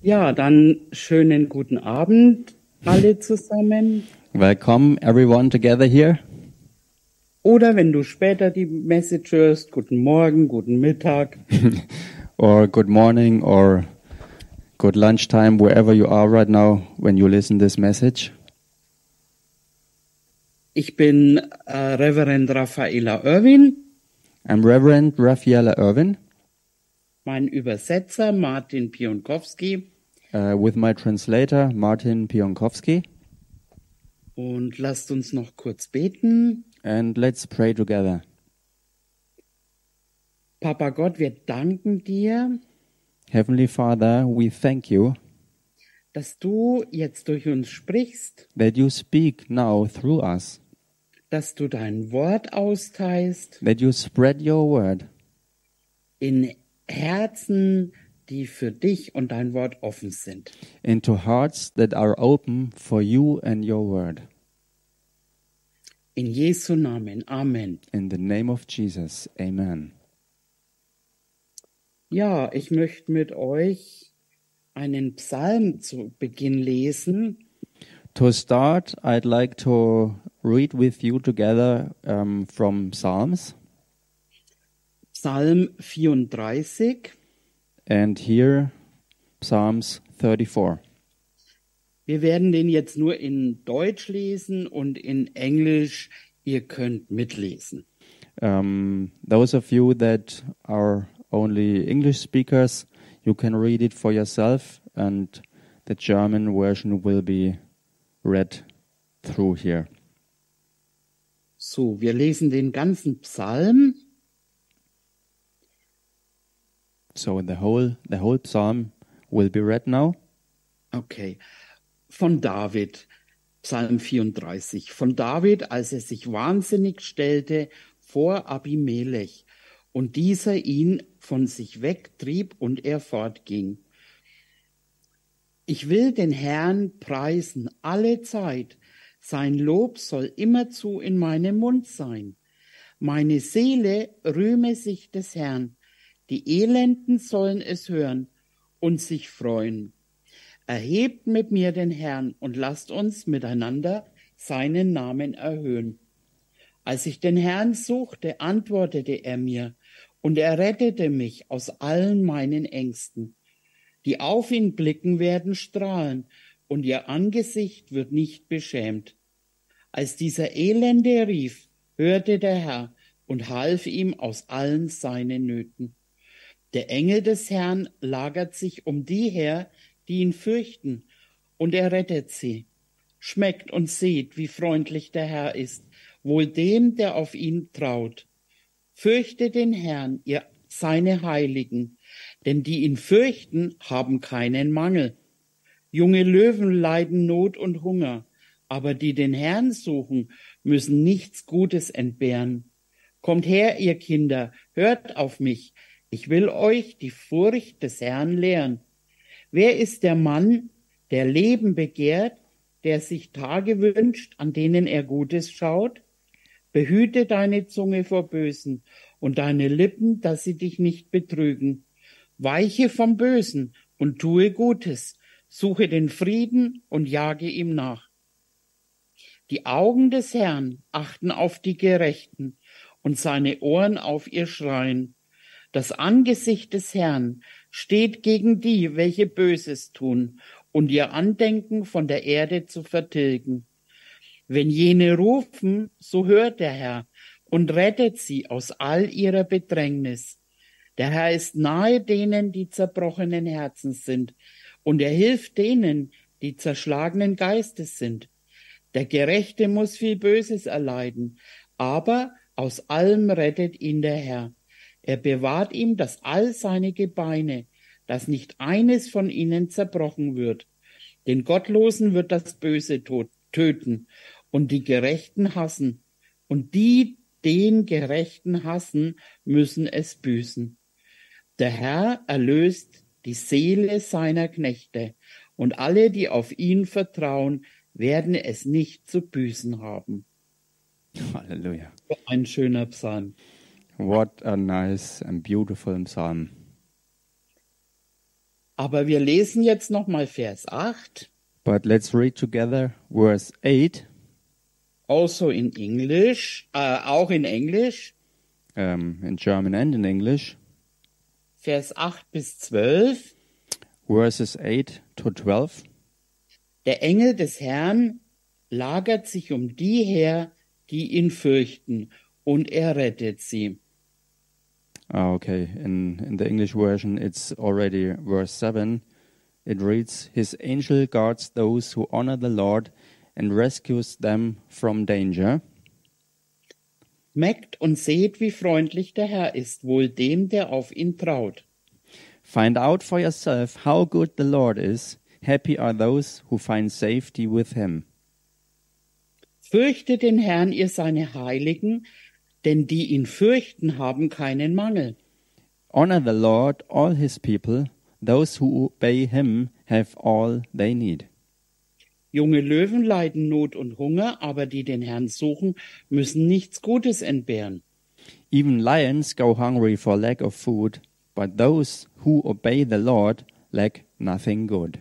Ja, dann schönen guten Abend alle zusammen. Welcome everyone together here. Oder wenn du später die Message hörst, guten Morgen, guten Mittag. or good morning or good lunchtime wherever you are right now when you listen this message. Ich bin äh, Reverend Raffaela Irwin. I'm Reverend Raffaella Irwin. Mein Übersetzer Martin Pionkowski. Uh, with my translator Martin Pionkowski. Und lasst uns noch kurz beten. And let's pray together. Papa Gott, wir danken dir. Heavenly Father, we thank you dass du jetzt durch uns sprichst, that you speak now through us, dass du dein Wort austeilst, that you spread your word in Herzen, die für dich und dein Wort offen sind. into hearts that are open for you and your word. In Jesu Namen. Amen. In the name of Jesus, amen. Ja, ich möchte mit euch einen Psalm zu Beginn lesen. To start, I'd like to read with you together um, from Psalms. Psalm 34. And here, Psalms 34. Wir werden den jetzt nur in Deutsch lesen und in Englisch. Ihr könnt mitlesen. Um, those of you that are only English speakers, you can read it for yourself, and the German version will be read through here. So, wir lesen den ganzen Psalm. So the whole the whole psalm will be read now. Okay. Von David, Psalm 34. Von David, als er sich wahnsinnig stellte vor Abimelech und dieser ihn von sich wegtrieb und er fortging. Ich will den Herrn preisen alle Zeit. Sein Lob soll immerzu in meinem Mund sein. Meine Seele rühme sich des Herrn. Die Elenden sollen es hören und sich freuen. Erhebt mit mir den Herrn und lasst uns miteinander seinen Namen erhöhen. Als ich den Herrn suchte, antwortete er mir und er rettete mich aus allen meinen Ängsten. Die auf ihn blicken, werden strahlen, und ihr Angesicht wird nicht beschämt. Als dieser Elende rief, hörte der Herr und half ihm aus allen seinen Nöten. Der Engel des Herrn lagert sich um die her, die ihn fürchten, und er rettet sie. Schmeckt und seht, wie freundlich der Herr ist, wohl dem, der auf ihn traut. Fürchte den Herrn, ihr seine Heiligen, denn die ihn fürchten, haben keinen Mangel. Junge Löwen leiden Not und Hunger, aber die den Herrn suchen, müssen nichts Gutes entbehren. Kommt her, ihr Kinder, hört auf mich, ich will euch die Furcht des Herrn lehren. Wer ist der Mann, der Leben begehrt, der sich Tage wünscht, an denen er Gutes schaut? Behüte deine Zunge vor Bösen und deine Lippen, dass sie dich nicht betrügen. Weiche vom Bösen und tue Gutes, suche den Frieden und jage ihm nach. Die Augen des Herrn achten auf die Gerechten und seine Ohren auf ihr Schreien. Das Angesicht des Herrn steht gegen die, welche Böses tun, und ihr Andenken von der Erde zu vertilgen. Wenn jene rufen, so hört der Herr und rettet sie aus all ihrer Bedrängnis. Der Herr ist nahe denen, die zerbrochenen Herzens sind, und er hilft denen, die zerschlagenen Geistes sind. Der Gerechte muss viel Böses erleiden, aber aus allem rettet ihn der Herr. Er bewahrt ihm das all seine Gebeine, dass nicht eines von ihnen zerbrochen wird. Den Gottlosen wird das Böse töten und die Gerechten hassen. Und die, den Gerechten hassen, müssen es büßen. Der Herr erlöst die Seele seiner Knechte, und alle, die auf ihn vertrauen, werden es nicht zu büßen haben. Halleluja. Ein schöner Psalm. What a nice and beautiful psalm. Aber wir lesen jetzt noch mal Vers 8, But let's read together verse 8, also in Englisch, äh, auch in Englisch, um, in German and in English, Vers 8 bis 12. verses 8 to 12. Der Engel des Herrn lagert sich um die her, die ihn fürchten, und er rettet sie. Ah, okay. In, in the English version, it's already verse 7. It reads, His angel guards those who honor the Lord and rescues them from danger. Meckt und seht, wie freundlich der Herr ist, wohl dem, der auf ihn traut. Find out for yourself how good the Lord is. Happy are those who find safety with him. Fürchtet den Herrn, ihr seine Heiligen, denn die ihn fürchten, haben keinen Mangel. Honor the Lord, all his people. Those who obey him have all they need. Junge Löwen leiden Not und Hunger, aber die den Herrn suchen, müssen nichts Gutes entbehren. Even lions go hungry for lack of food, but those who obey the Lord lack nothing good.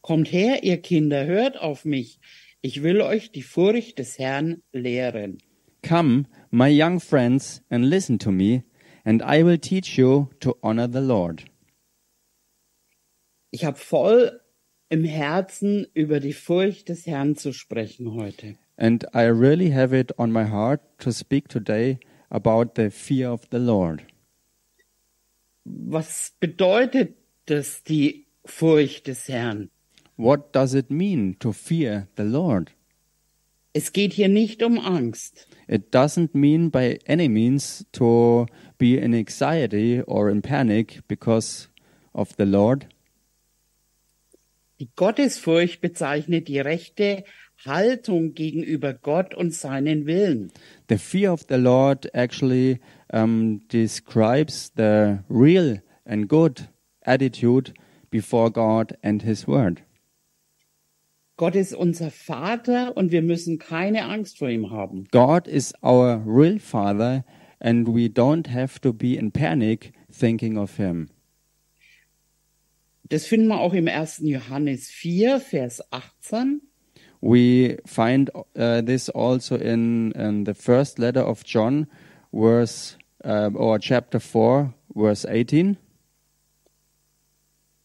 Kommt her, ihr Kinder, hört auf mich. Ich will euch die Furcht des Herrn lehren. Come, my young friends, and listen to me, and I will teach you to honor the Lord. Ich habe voll im Herzen, über die Furcht des Herrn zu sprechen heute. And I really have it on my heart to speak today about the fear of the Lord. Was bedeutet das, die Furcht des Herrn? What does it mean to fear the Lord? Es geht hier nicht um Angst. It doesn't mean by any means to be in anxiety or in panic because of the Lord. Die Gottesfurcht bezeichnet die rechte Haltung gegenüber Gott und seinen Willen. The fear of the Lord actually um, describes the real and good attitude before God and His Word. Gott ist unser Vater und wir müssen keine Angst vor ihm haben. God is our real Father, and we don't have to be in panic thinking of Him. Das finden wir auch im 1. Johannes 4, Vers 18. We find uh, this also in, in the first letter of John, verse uh, or chapter 4, verse 18.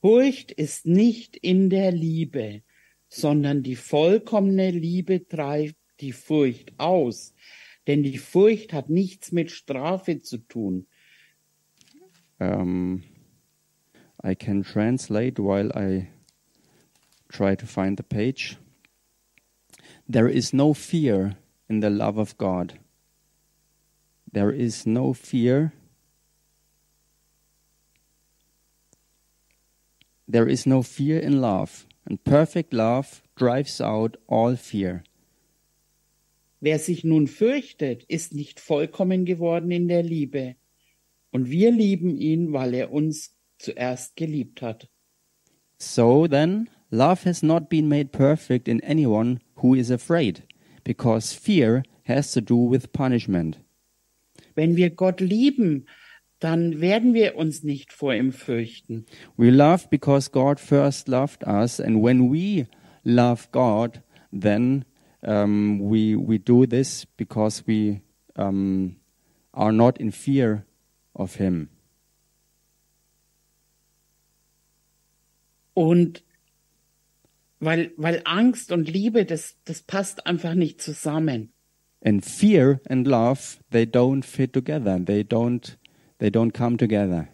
Furcht ist nicht in der Liebe, sondern die vollkommene Liebe treibt die Furcht aus. Denn die Furcht hat nichts mit Strafe zu tun. Um, I can translate while I try to find the page. There is no fear in the love of God. There is no fear. There is no fear in love, and perfect love drives out all fear. Wer sich nun fürchtet, ist nicht vollkommen geworden in der Liebe. Und wir lieben ihn, weil er uns zuerst geliebt hat. So then, love has not been made perfect in anyone who is afraid, because fear has to do with punishment. Wenn wir Gott lieben, dann werden wir uns nicht vor ihm fürchten. We love because God first loved us, and when we love God, then um, we we do this because we um, are not in fear of Him. Und weil, weil Angst und Liebe, das, das passt einfach nicht zusammen. And fear and love they don't fit together. They don't they don't come together.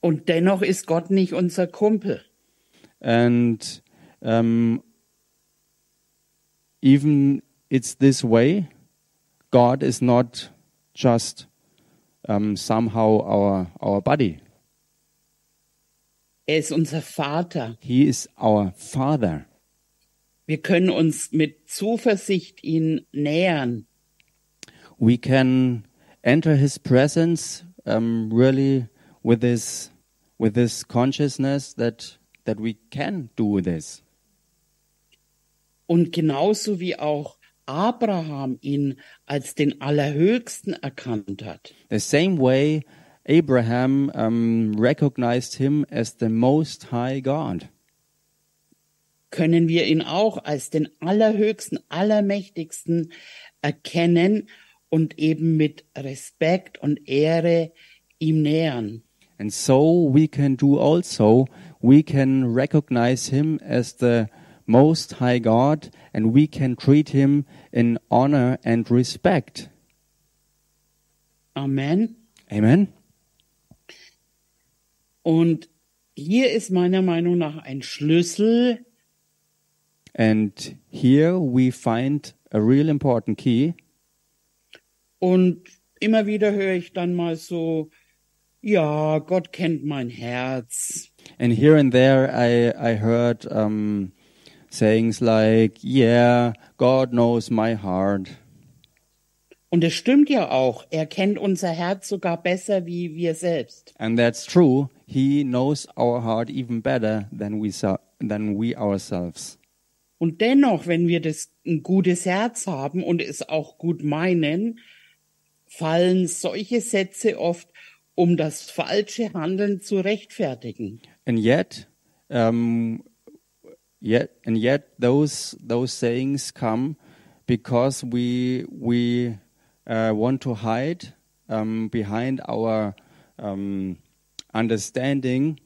Und dennoch ist Gott nicht unser Kumpel. And um, even it's this way, God is not just um, somehow our our buddy. Er ist unser Vater. He is our Father. Wir können uns mit Zuversicht ihn nähern. We can enter His presence um, really with this with this consciousness that that we can do this. Und genauso wie auch Abraham ihn als den Allerhöchsten erkannt hat. The same way Abraham um, recognized him as the Most High God. können wir ihn auch als den allerhöchsten, allermächtigsten erkennen und eben mit Respekt und Ehre ihm nähern. And so we can do also, we can recognize him as the Most High God and we can treat him in honor and respect. Amen. Amen. Und hier ist meiner Meinung nach ein Schlüssel, And here we find a real important key. Und immer wieder höre ich dann mal so, ja, Gott kennt mein Herz. And here and there I, I heard um, sayings like, Yeah, God knows my heart. Und es stimmt ja auch, er kennt unser Herz sogar besser wie wir selbst. And that's true. He knows our heart even better than we, than we ourselves. Und dennoch, wenn wir das ein gutes Herz haben und es auch gut meinen, fallen solche Sätze oft, um das falsche Handeln zu rechtfertigen. And yet, um, yet, and yet, those those sayings come because we we uh, want to hide um, behind our um, understanding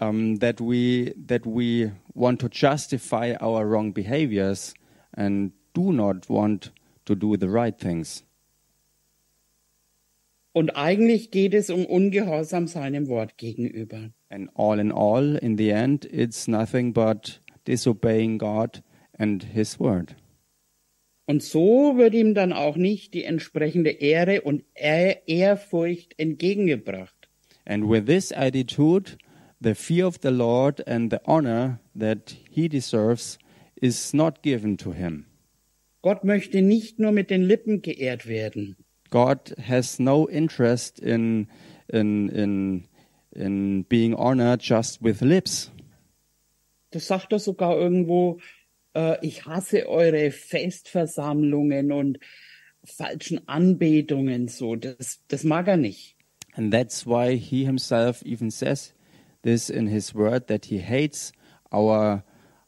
um, that we that we want to justify our wrong behaviors and do not want to do the right things. Und eigentlich geht es um Ungehorsam seinem Wort gegenüber. And all in all, in the end, it's nothing but disobeying God and His word. Und so wird ihm dann auch nicht die entsprechende Ehre und Ehr- Ehrfurcht entgegengebracht. And with this attitude, the fear of the Lord and the honor that He deserves is not given to Him. Gott möchte nicht nur mit den Lippen geehrt werden. God has no interest in in in in being honored just with lips. Das sagt er sogar irgendwo, äh, ich hasse eure Festversammlungen und falschen Anbetungen so. Das, das mag er nicht. And that's why he himself even says this in his word that he hates our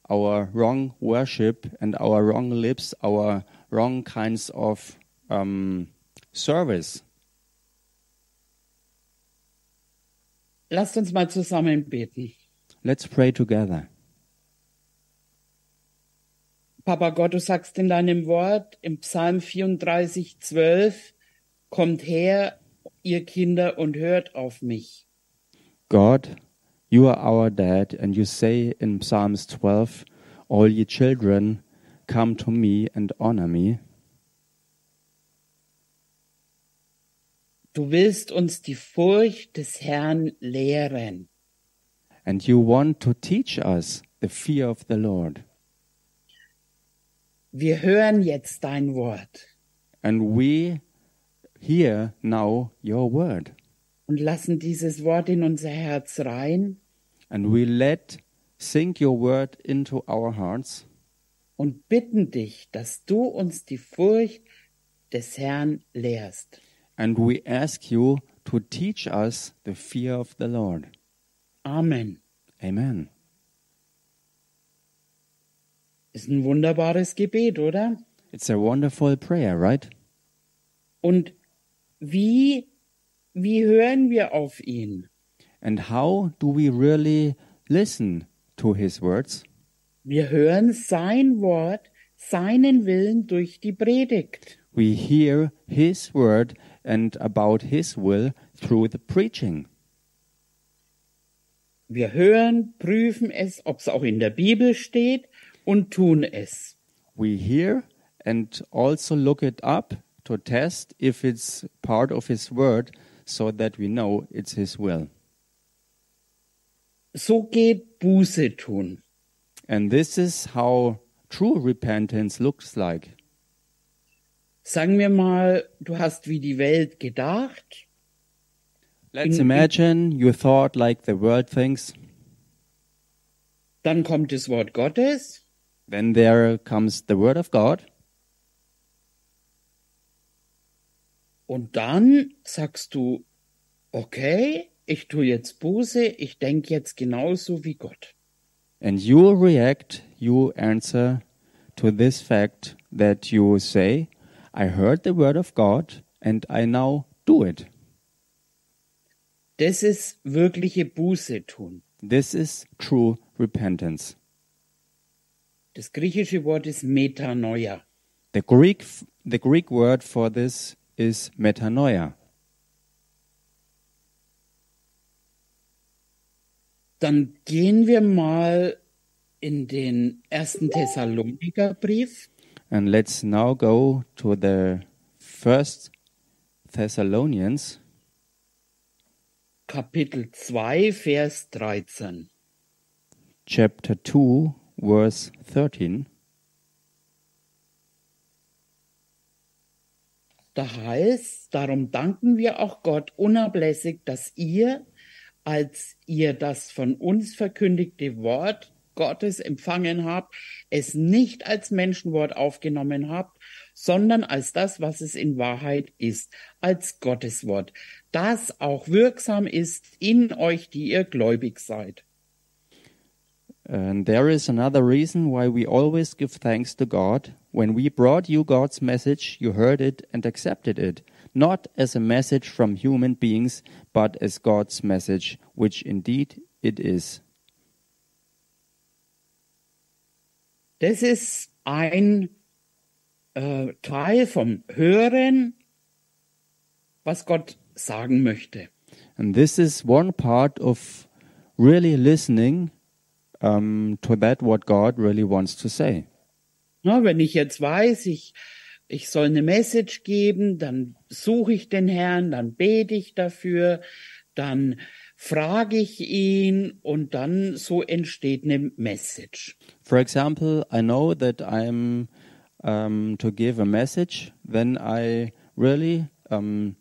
our wrong worship and our wrong lips, our wrong kinds of um, service. Lasst uns mal zusammen beten. Let's pray together. Papa Gott, du sagst in deinem Wort im Psalm 34, 12, kommt her, ihr Kinder, und hört auf mich. God, you are our dad, and you say in Psalms 12, All ye children, come to me and honor me. Du willst uns die Furcht des Herrn lehren. And you want to teach us the fear of the Lord. Wir hören jetzt dein Wort And we hear now your word. und lassen dieses Wort in unser Herz rein And we let sink your word into our hearts und bitten dich, dass du uns die Furcht des Herrn lehrst. And we ask you to teach us the fear of the Lord. Amen. Amen. Ist ein wunderbares Gebet, oder? It's a wonderful prayer, right? Und wie, wie hören wir auf ihn? And how do we really listen to his words? Wir hören sein Wort, seinen Willen durch die Predigt. We hear his word and about his will through the preaching. Wir hören, prüfen es, ob es auch in der Bibel steht und tun es. We hear and also look it up to test if it's part of his word so that we know it's his will. So geht Buße tun. And this is how true repentance looks like. Sagen wir mal, du hast wie die Welt gedacht, Let's In- imagine you thought like the world thinks, dann kommt das Wort Gottes. Then there comes the word of God, und dann sagst du, okay, ich tue jetzt Buße, ich denke jetzt genauso wie Gott. And you react, you answer to this fact that you say, I heard the word of God and I now do it. Das ist wirkliche Buße tun. This is true repentance. Das griechische Wort ist Metanoia. The Greek, the Greek word for this is metanoia. Dann gehen wir mal in den ersten Thessalonikerbrief. And let's now go to the first Thessalonians Kapitel 2, Vers 13. chapter 2 verse 13. Da heißt, darum danken wir auch Gott unablässig, dass ihr, als ihr das von uns verkündigte Wort Gottes empfangen habt, es nicht als Menschenwort aufgenommen habt, sondern als das, was es in Wahrheit ist, als Gottes Wort, das auch wirksam ist in euch, die ihr gläubig seid. And there is another reason why we always give thanks to God. When we brought you God's message, you heard it and accepted it, not as a message from human beings, but as God's message, which indeed it is. Das ist ein äh, Teil vom Hören, was Gott sagen möchte. And this is one part of really listening um, to that what God really wants to say. Na, wenn ich jetzt weiß, ich, ich soll eine Message geben, dann suche ich den Herrn, dann bete ich dafür, dann frage ich ihn und dann so entsteht eine Message. For example, I know that I'm um, to give a message, then I really um,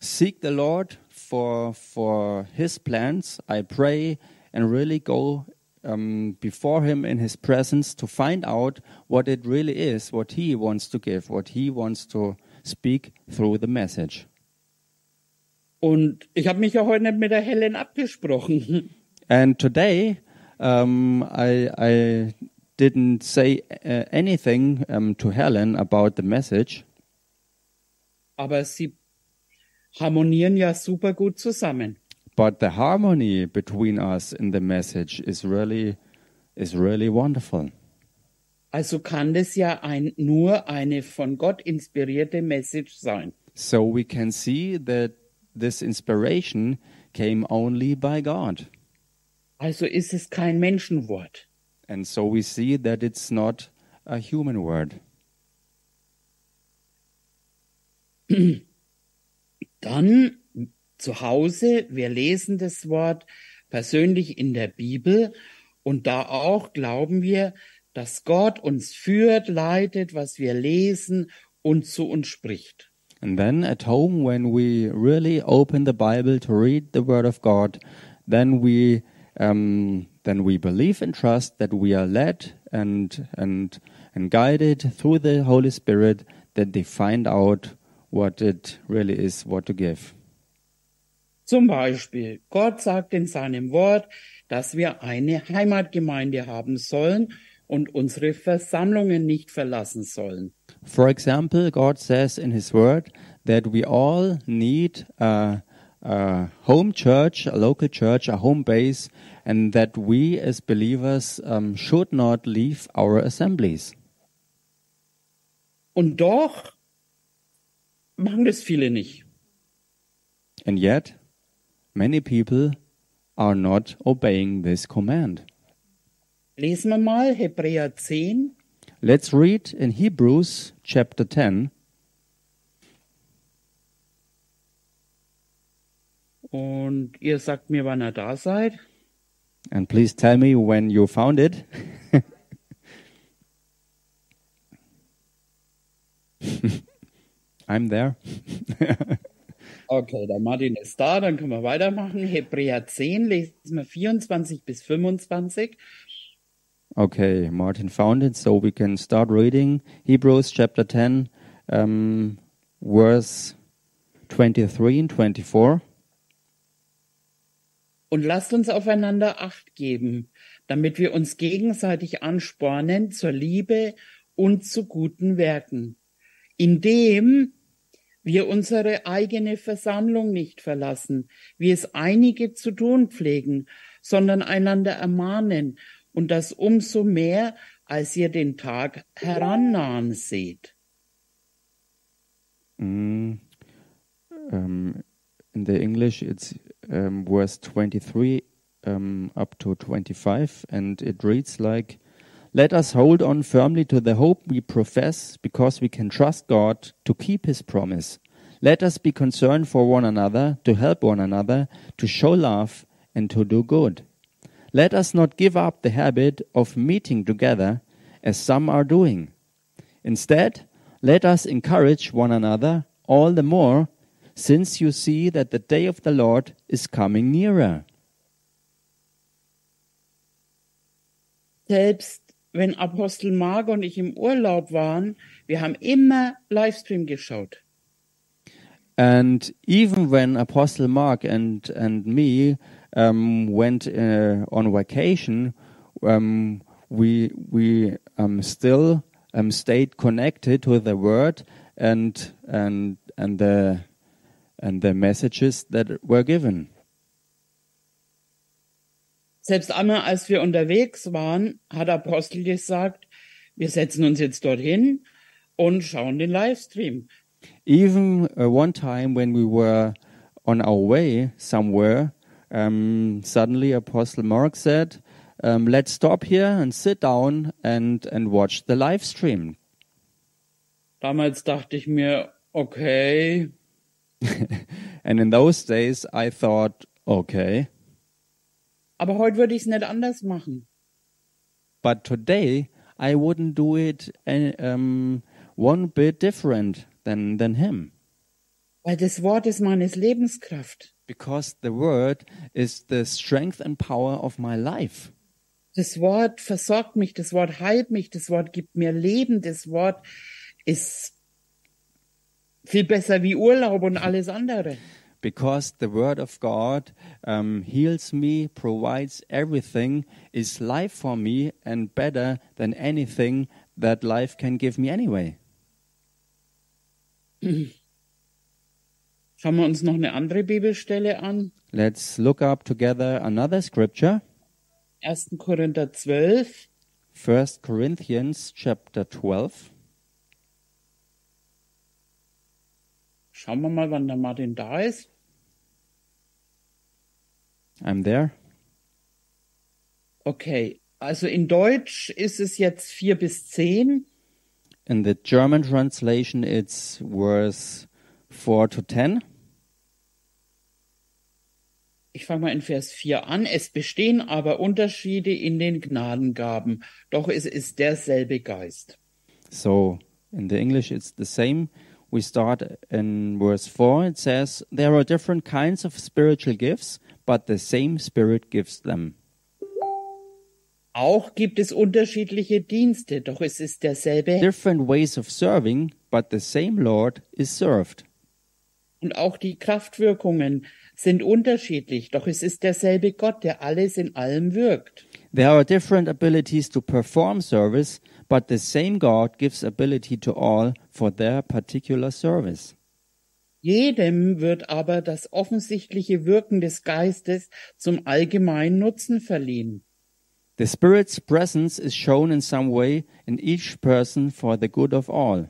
seek the Lord for for His plans. I pray and really go um, before Him in His presence to find out what it really is, what He wants to give, what He wants to speak through the message. Und ich habe mich ja heute nicht mit der Helen abgesprochen. And today, um, I, I didn't say uh, anything um, to Helen about the message, Aber sie harmonieren ja super gut zusammen. but the harmony between us in the message is really is really wonderful. Also kann das ja ein, nur eine von Gott inspirierte Message sein. So we can see that this inspiration came only by God. Also ist es kein Menschenwort. And so we see that it's not a human word. Dann zu Hause, wir lesen das Wort persönlich in der Bibel und da auch glauben wir, dass Gott uns führt, leitet, was wir lesen und zu uns spricht. And then at home, when we really open the Bible to read the Word of God, then we um, then we believe and trust that we are led and and and guided through the Holy Spirit that they find out what it really is, what to give. Zum Beispiel, Gott sagt in seinem Wort, dass wir eine Heimatgemeinde haben sollen und unsere Versammlungen nicht verlassen sollen. For example, God says in His Word that we all need a, a home church, a local church, a home base, and that we as believers um, should not leave our assemblies. Und doch machen das viele nicht. And yet, many people are not obeying this command. Lesen wir mal Hebräer 10, Let's read in Hebrews chapter 10, und ihr sagt mir, wann ihr da seid. and please tell me when you found it. I'm there. Okay, der Martin ist da, dann können wir weitermachen. Hebräer 10, lesen wir 24 bis 25. Okay, Martin found it, so we can start reading Hebrews chapter 10, um, verse 23 and 24. Und lasst uns aufeinander Acht geben, damit wir uns gegenseitig anspornen zur Liebe und zu guten Werken, indem wir unsere eigene Versammlung nicht verlassen, wie es einige zu tun pflegen, sondern einander ermahnen und das umso mehr, als ihr den Tag herannahen seht. Mm, um, in the English, it's um, verse 23 um, up to 25, and it reads like, Let us hold on firmly to the hope we profess, because we can trust God to keep his promise. Let us be concerned for one another, to help one another, to show love, and to do good. Let us not give up the habit of meeting together, as some are doing. Instead, let us encourage one another all the more, since you see that the day of the Lord is coming nearer. Selbst wenn Apostel Mark und ich im Urlaub waren, wir haben immer Livestream geschaut. And even when Apostle Mark and and me um, went uh, on vacation, um, we we um, still um, stayed connected with the Word and and and the and the messages that were given. Selbst einmal, als wir unterwegs waren, hat Apostel gesagt, wir setzen uns jetzt dorthin und schauen den Livestream. Even uh, one time when we were on our way somewhere, um, suddenly Apostle Mark said, um, "Let's stop here and sit down and and watch the live stream." Damals dachte ich mir, okay, and in those days, I thought, okay, aber heute würde ich es nicht anders machen. but today I wouldn't do it any, um, one bit different than than him, Weil das Wort ist meines Lebenskraft. Because the word is the strength and power of my life. Das Wort versorgt mich, das Wort heilt mich, das Wort gibt mir Leben, das Wort ist viel besser wie Urlaub und alles andere. because the word of God um, heals me, provides everything, is life for me, and better than anything that life can give me anyway. Schauen wir uns noch eine andere Bibelstelle an. Let's look up together another scripture, 1. Korinther 12, 1 Corinthians chapter 12. Schauen wir mal, wann der Martin da ist. I'm there. Okay, also in Deutsch ist es jetzt 4 bis 10. In the German translation, it's verse 4 to 10. Ich fange mal in Vers 4 an. Es bestehen aber Unterschiede in den Gnadengaben, doch es ist derselbe Geist. So in the English, it's the same. We start in verse 4. It says, There are different kinds of spiritual gifts, but the same Spirit gives them. Auch gibt es unterschiedliche Dienste, doch es ist derselbe Different ways of serving, but the same Lord is served. und auch die Kraftwirkungen sind unterschiedlich, doch es ist derselbe Gott, der alles in allem wirkt. There are different abilities to perform service, but the same God gives ability to all for their particular service. Jedem wird aber das offensichtliche Wirken des Geistes zum allgemeinen Nutzen verliehen. The Spirit's presence is shown in some way in each person for the good of all.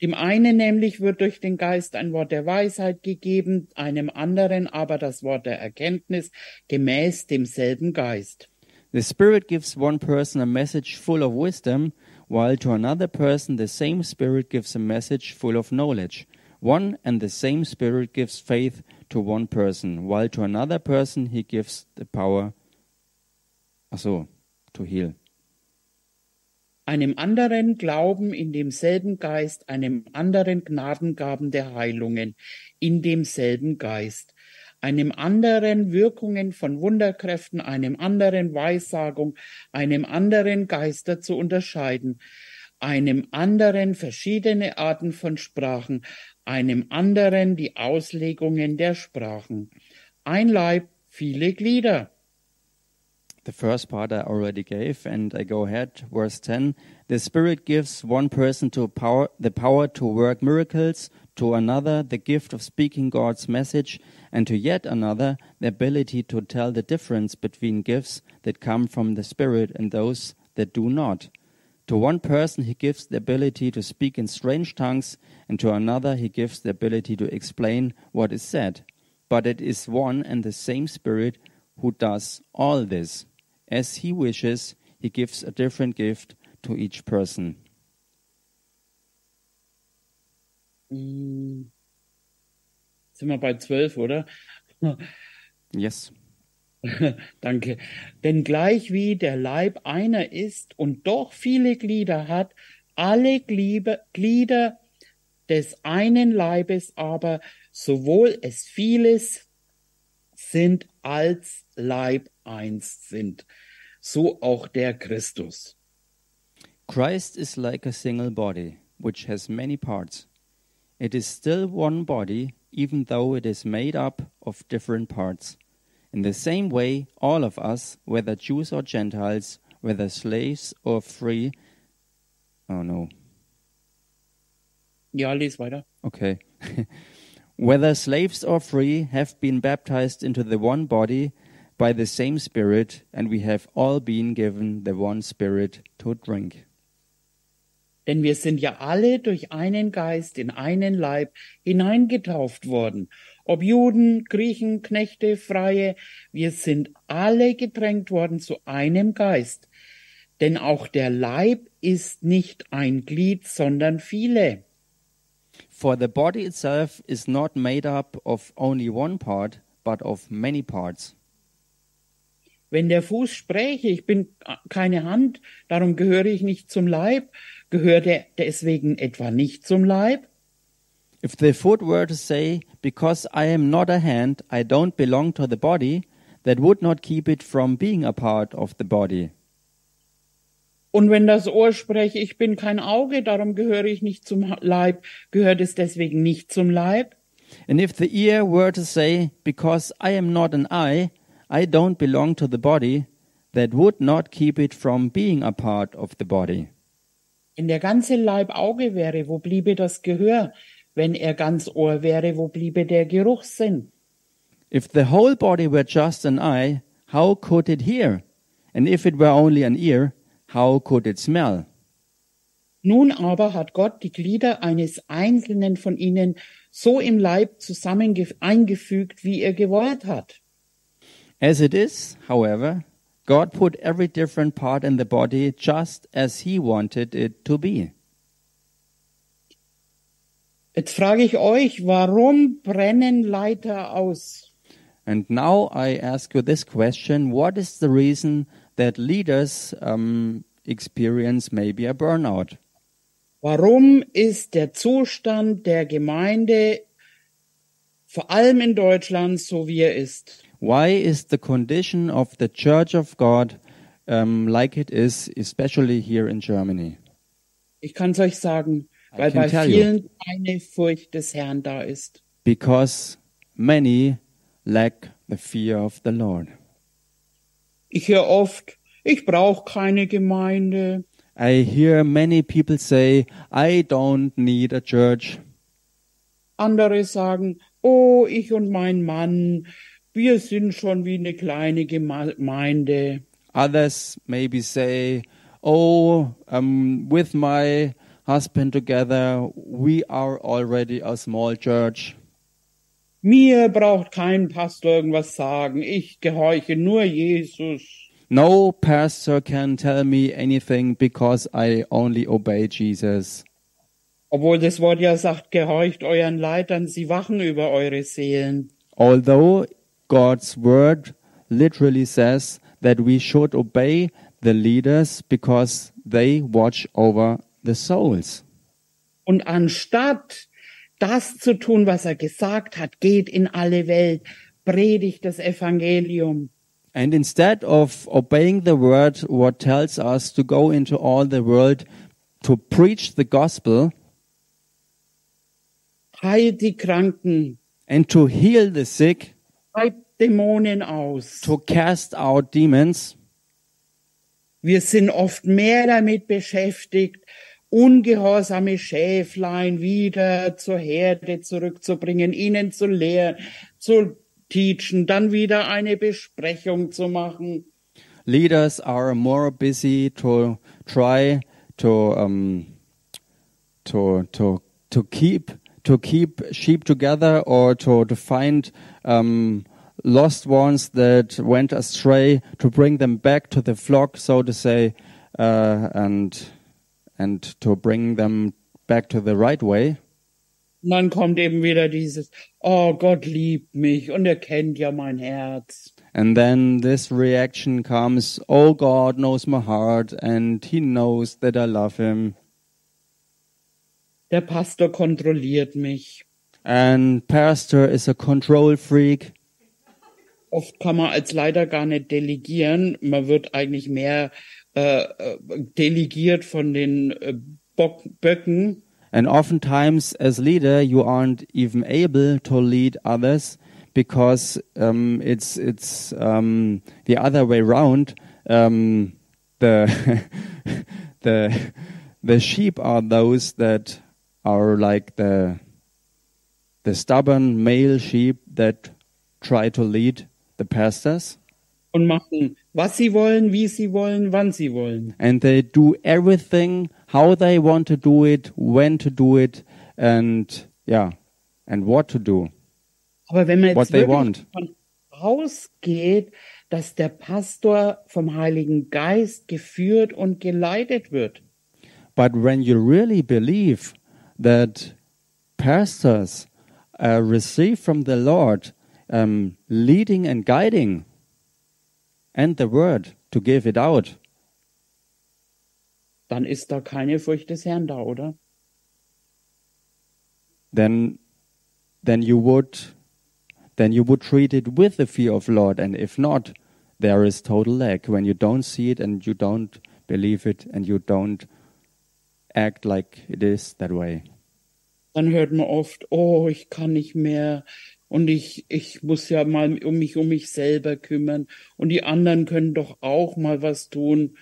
Dem einen nämlich wird durch den Geist ein Wort der Weisheit gegeben, einem anderen aber das Wort der Erkenntnis gemäß demselben Geist. The Spirit gives one person a message full of wisdom, while to another person the same Spirit gives a message full of knowledge. One and the same Spirit gives faith to one person, while to another person he gives the power ach so, to heal. Einem anderen Glauben in demselben Geist, einem anderen Gnadengaben der Heilungen in demselben Geist, einem anderen Wirkungen von Wunderkräften, einem anderen Weissagung, einem anderen Geister zu unterscheiden, einem anderen verschiedene Arten von Sprachen, einem anderen die Auslegungen der Sprachen. Ein Leib, viele Glieder. The first part I already gave, and I go ahead. Verse 10 The Spirit gives one person to power, the power to work miracles, to another, the gift of speaking God's message, and to yet another, the ability to tell the difference between gifts that come from the Spirit and those that do not. To one person, he gives the ability to speak in strange tongues, and to another, he gives the ability to explain what is said. But it is one and the same Spirit who does all this. As he wishes, he gives a different gift to each person. Hm. Sind wir bei zwölf, oder? Yes. Danke. Denn gleich wie der Leib einer ist und doch viele Glieder hat, alle Glieder des einen Leibes aber, sowohl es vieles sind als Leib eins sind, so auch der Christus. Christ is like a single body, which has many parts. It is still one body, even though it is made up of different parts. In the same way, all of us, whether Jews or Gentiles, whether slaves or free, oh no, Ja, les weiter. Okay. Whether slaves or free have been baptized into the one body by the same Spirit, and we have all been given the one Spirit to drink. Denn wir sind ja alle durch einen Geist in einen Leib hineingetauft worden. Ob Juden, Griechen, Knechte, Freie, wir sind alle gedrängt worden zu einem Geist. Denn auch der Leib ist nicht ein Glied, sondern viele. For the body itself is not made up of only one part, but of many parts. Wenn der Fuß spräche, ich bin keine Hand, darum gehöre ich nicht zum Leib, gehört er deswegen etwa nicht zum Leib? If the foot were to say, Because I am not a hand, I don't belong to the body, that would not keep it from being a part of the body. Und wenn das Ohr spräche, ich bin kein Auge, darum gehöre ich nicht zum Leib, gehört es deswegen nicht zum Leib? And if the ear were to say, Because I am not an eye, I don't belong to the body, that would not keep it from being a part of the body. Wenn der ganze Leib Auge wäre, wo bliebe das Gehör? Wenn er ganz Ohr wäre, wo bliebe der Geruchssinn? If the whole body were just an eye, how could it hear? And if it were only an ear, how could it smell? Nun aber hat Gott die Glieder eines einzelnen von ihnen so im Leib zusammen eingefügt, wie er gewollt hat. As it is, however, God put every different part in the body just as He wanted it to be. Jetzt frage ich euch, warum brennen Leiter aus? And now I ask you this question What is the reason that leaders um, experience maybe a burnout? Warum ist der Zustand der Gemeinde vor allem in Deutschland so wie er ist? Why is the condition of the Church of God um, like it is, especially here in Germany? Ich kann es euch sagen, I weil bei tell you. vielen keine Furcht des Herrn da ist. Because many lack the fear of the Lord. Ich höre oft, ich brauche keine Gemeinde. I hear many people say, I don't need a church. Andere sagen, oh, ich und mein Mann, wir sind schon wie eine kleine Gemeinde. Others maybe say, Oh, um, with my husband together, we are already a small church. Mir braucht kein Pastor irgendwas sagen. Ich gehorche nur Jesus. No pastor can tell me anything because I only obey Jesus. Obwohl das Wort ja sagt, gehorcht euren Leitern, sie wachen über eure Seelen. Although God's word literally says that we should obey the leaders because they watch over the souls. Und anstatt das zu tun, was er gesagt hat, geht in alle Welt, predigt das Evangelium. And instead of obeying the word, what tells us to go into all the world to preach the gospel Heilt die Kranken, and to heal the sick, treibt Dämonen aus. to cast out demons. Wir sind oft mehr damit beschäftigt, ungehorsame Schäflein wieder zur Herde zurückzubringen, ihnen zu lehren, zu teachen, dann wieder eine Besprechung zu machen. Leaders are more busy to try to um, to to to keep to keep sheep together or to to find um, lost ones that went astray to bring them back to the flock, so to say, uh, and and to bring them back to the right way. Und dann kommt eben wieder dieses, oh, Gott liebt mich und er kennt ja mein Herz. And then this reaction comes, oh God knows my heart and he knows that I love him. Der Pastor kontrolliert mich. And pastor is a control freak. Oft kann man als Leiter gar nicht delegieren. Man wird eigentlich mehr delegiert von den äh, Böcken. And oftentimes as leader, you aren't even able to lead others because um, it's, it's um, the other way round. Um, the, the, the sheep are those that are like the, the stubborn male sheep that try to lead the pastors. und machen, was sie wollen, wie sie wollen, wann sie wollen. and they do everything how they want to do it, when to do it, and yeah, and what to do. Aber wenn man jetzt they wirklich want. davon ausgeht, dass der Pastor vom Heiligen Geist geführt und geleitet wird, But when you really believe that pastors uh, receive from the Lord um, leading and guiding, and the word to give it out, dann ist da keine Furcht des Herrn da, oder? then then you would then you would treat it with the fear of Lord, and if not, there is total lack when you don't see it and you don't believe it and you don't act like it is that way. Dann hört man oft, oh, ich kann nicht mehr und ich, ich muss ja mal um mich um mich selber kümmern und die anderen können doch auch mal was tun.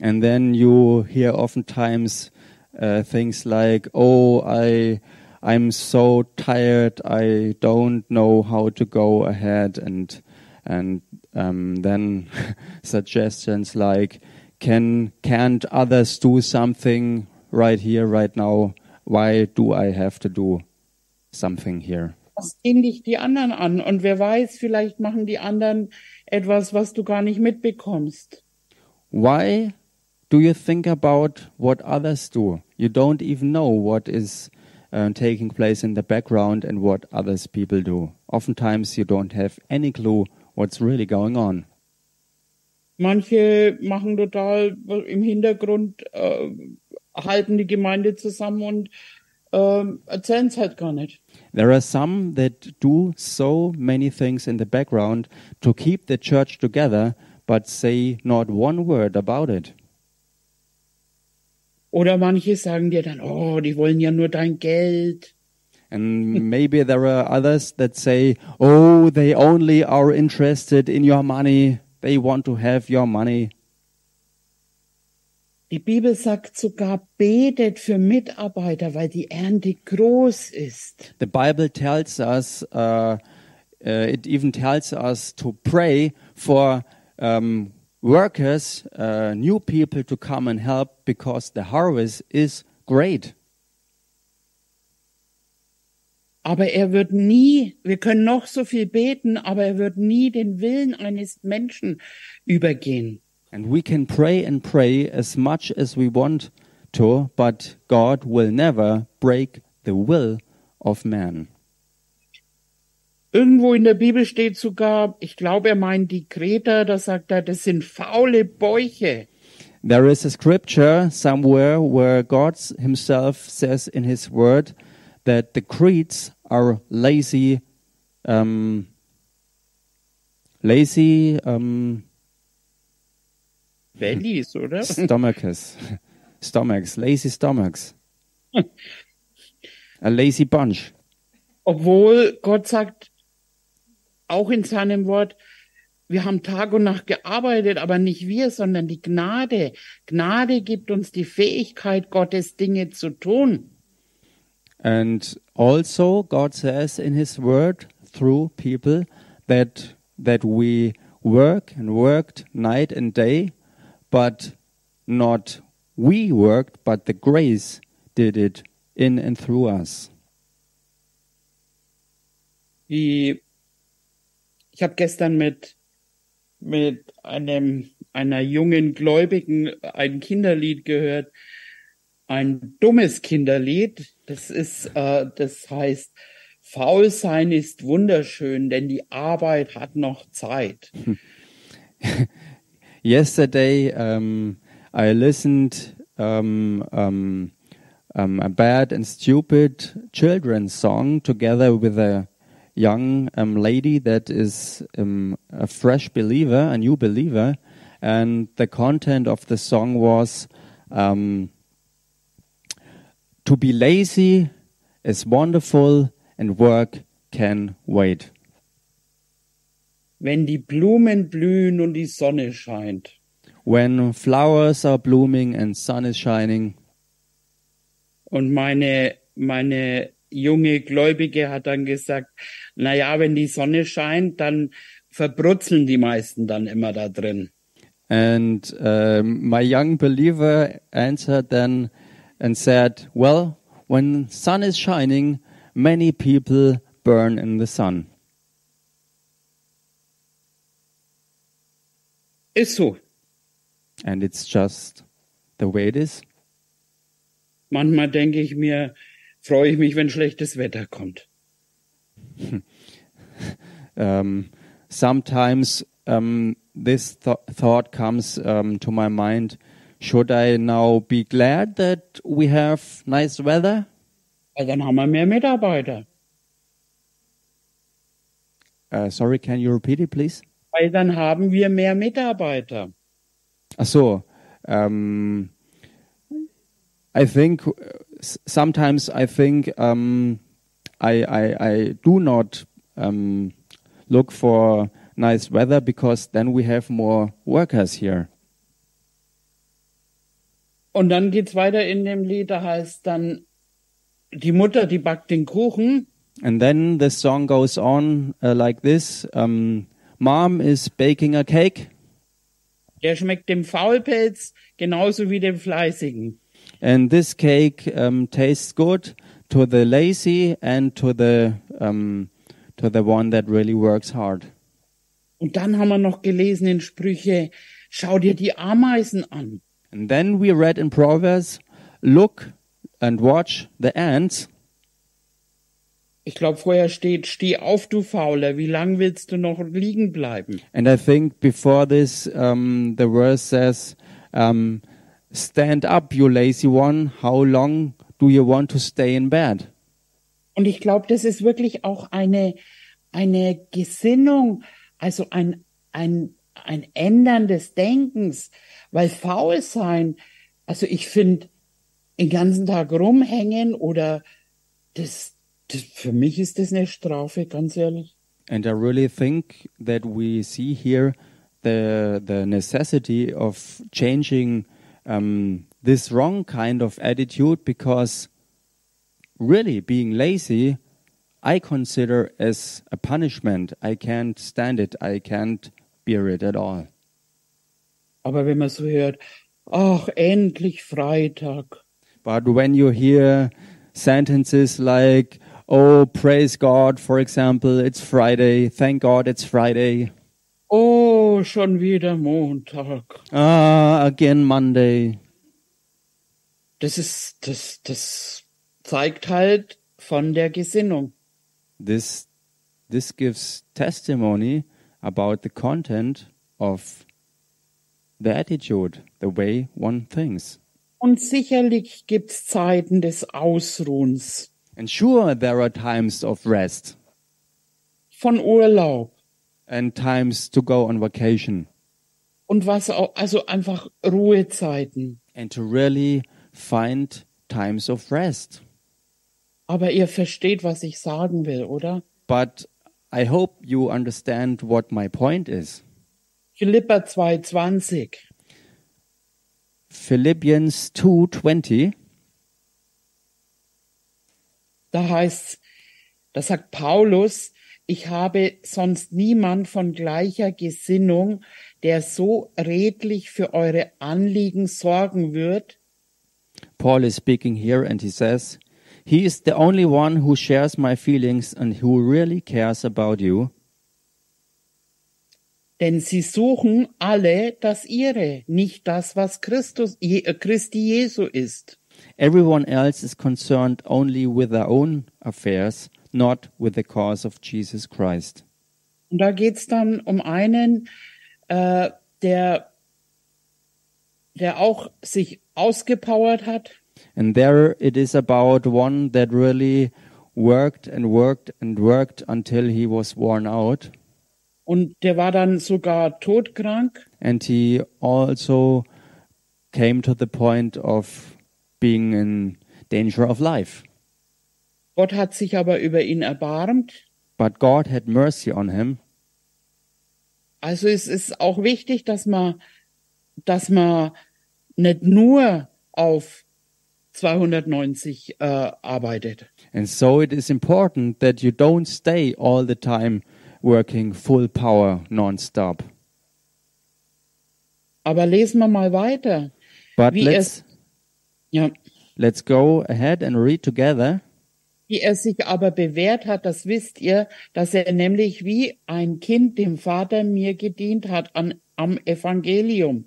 And then you hear oftentimes uh, things like, "Oh, I, I'm so tired. I don't know how to go ahead," and and um, then suggestions like, "Can can't others do something right here, right now? Why do I have to do something here?" Was gehen dich die anderen an? Und wer weiß, vielleicht machen die anderen etwas, was du gar nicht mitbekommst. Why do you think about what others do? You don't even know what is uh, taking place in the background and what others people do. Oftentimes you don't have any clue what's really going on. Manche machen total im Hintergrund, äh, halten die Gemeinde zusammen und ähm, erzählen es halt gar nicht. There are some that do so many things in the background to keep the church together, but say not one word about it. Oder manche sagen dir dann, oh, die wollen ja nur dein Geld. And maybe there are others that say, oh, they only are interested in your money. They want to have your money. Die Bibel sagt sogar, betet für Mitarbeiter, weil die Ernte groß ist. The Bible tells us, uh, uh, it even tells us to pray for um, workers, uh, new people to come and help because the harvest is great. Aber er wird nie, wir können noch so viel beten, aber er wird nie den Willen eines Menschen übergehen. And we can pray and pray as much as we want to, but God will never break the will of man. Irgendwo in der Bibel steht sogar, ich glaube, er meint die Kreter, da sagt er, das sind faule Bäuche. There is a scripture somewhere where God Himself says in His Word that the Cretes are lazy, um, lazy um, Bellies, oder? stomachs, stomachs, lazy stomachs, a lazy bunch. Obwohl Gott sagt, auch in seinem Wort, wir haben Tag und Nacht gearbeitet, aber nicht wir, sondern die Gnade. Gnade gibt uns die Fähigkeit, Gottes Dinge zu tun. And also God says in his word through people that that we work and worked night and day, but not we worked, but the grace did it in and through us. Ich habe gestern mit mit einem einer jungen Gläubigen ein Kinderlied gehört, ein dummes Kinderlied. Das ist, äh, das heißt, faul sein ist wunderschön, denn die Arbeit hat noch Zeit. Yesterday, um, I listened um, um, um, a bad and stupid children's song together with a young um, lady that is a fresh believer, a new believer, and the content of the song was to be lazy is wonderful and work can wait. Wenn die Blumen blühen und die Sonne scheint. When flowers are blooming and sun is shining. Und meine, meine junge Gläubige hat dann gesagt, na ja, wenn die Sonne scheint, dann verbrutzeln die meisten dann immer da drin. And um, my young believer answered then and said, Well, when sun is shining, many people burn in the sun. Ist so. And it's just the way it is. Manchmal denke ich mir, freue ich mich, wenn schlechtes Wetter kommt. Um, sometimes um, this th thought comes um, to my mind should I now be glad that we have nice weather? Weil dann haben wir mehr Mitarbeiter. Uh, sorry, can you repeat it, please? Weil dann haben wir mehr Mitarbeiter. Ach so. Um, I think uh, sometimes I think um, I, I I do not um, look for nice weather because then we have more workers here. Und dann geht's weiter in dem Lied, da heißt dann, die Mutter, die backt den Kuchen And then the song goes on uh, like this: um, Mom is baking a cake, Der schmeckt dem Faulpelz genauso wie dem Fleißigen. and this cake um, tastes good to the lazy and to the um, to the one that really works hard. Und dann haben wir noch gelesen in Sprüche, schau dir die Ameisen an. And then we read in Proverbs, look and watch the ants. Ich glaube, vorher steht, steh auf, du Fauler, wie lang willst du noch liegen bleiben? And I think before this, um, the verse says, um, stand up, you lazy one. How long do you want to stay in bed? Und ich glaube, das ist wirklich auch eine, eine Gesinnung, also ein, ein, ein Ändern des Denkens, weil faul sein, also ich finde, den ganzen Tag rumhängen oder das, das, für mich ist das eine Strafe, ganz ehrlich. And I really think that we see here the the necessity of changing um, this wrong kind of attitude because really being lazy, I consider as a punishment. I can't stand it. I can't bear it at all. Aber wenn man so hört, ach, endlich Freitag. But when you hear sentences like, oh, praise God, for example, it's Friday, thank God it's Friday, Oh, schon wieder Montag. ah, again Monday, Das ist, das, das zeigt halt von der Gesinnung. this, this gives testimony about the content of the attitude, the way one thinks. Und sicherlich gibt's Zeiten des Ausruhens, And sure, there are times of rest von Urlaub and times to go on vacation und was auch, also einfach Ruhezeiten. and to really find times of rest. Aber ihr versteht, was ich sagen will, oder? But I hope you understand what my point is. Philippa 2,20. Philippians 2:20 Da heißt, da sagt Paulus, ich habe sonst niemand von gleicher Gesinnung, der so redlich für eure Anliegen sorgen wird, Paul is speaking here and he says, He is the only one who shares my feelings and who really cares about you. denn sie suchen alle das ihre, nicht das, was Christus, äh, Christi Jesu ist. Everyone else is concerned only with their own affairs, not with the cause of Jesus Christ. Und da geht's dann um einen, äh, der, der auch sich ausgepowert hat, And there it is about one that really worked and worked and worked until he was worn out. und der war dann sogar todkrank. And he also came to the point of being in danger of life. Gott hat sich aber über ihn erbarmt. But God had mercy on him. Also es ist auch wichtig, dass man, dass man nicht nur auf 290 äh, arbeitet. And so it is important that you don't stay all the time working full power non-stop. Aber lesen wir mal weiter. But Wie let's Ja, let's go ahead and read together. wie er sich aber bewährt hat, das wisst ihr, dass er nämlich wie ein Kind dem Vater mir gedient hat an, am Evangelium.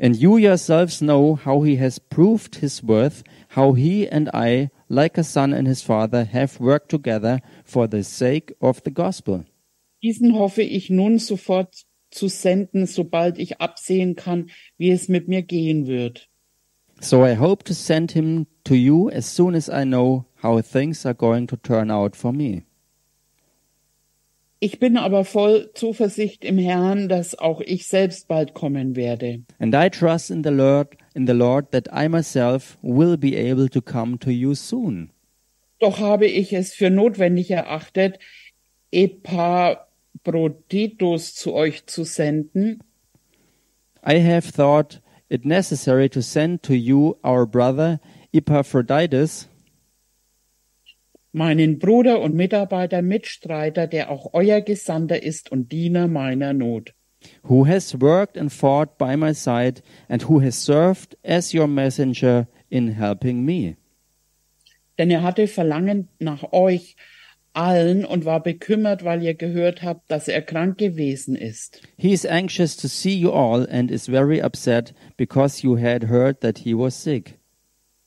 And you yourselves know how he has proved his worth, how he and I, like a son and his father, have worked together for the sake of the gospel. Diesen hoffe ich nun sofort zu senden, sobald ich absehen kann, wie es mit mir gehen wird. So I hope to send him to you as soon as I know how things are going to turn out for me. Ich bin aber voll Zuversicht im Herrn, dass auch ich selbst bald kommen werde. And I trust in the Lord, in the Lord that I myself will be able to come to you soon. Doch habe ich es für notwendig erachtet, Epaphroditus zu euch zu senden, I have thought it necessary to send to you our brother Epaphroditus, meinen Bruder und Mitarbeiter, Mitstreiter, der auch euer Gesandter ist und Diener meiner Not. who has worked and fought by my side and who has served as your messenger in helping me. Denn er hatte Verlangen nach euch allen und war bekümmert, weil ihr gehört habt, dass er krank gewesen ist. He is anxious to see you all and is very upset because you had heard that he was sick.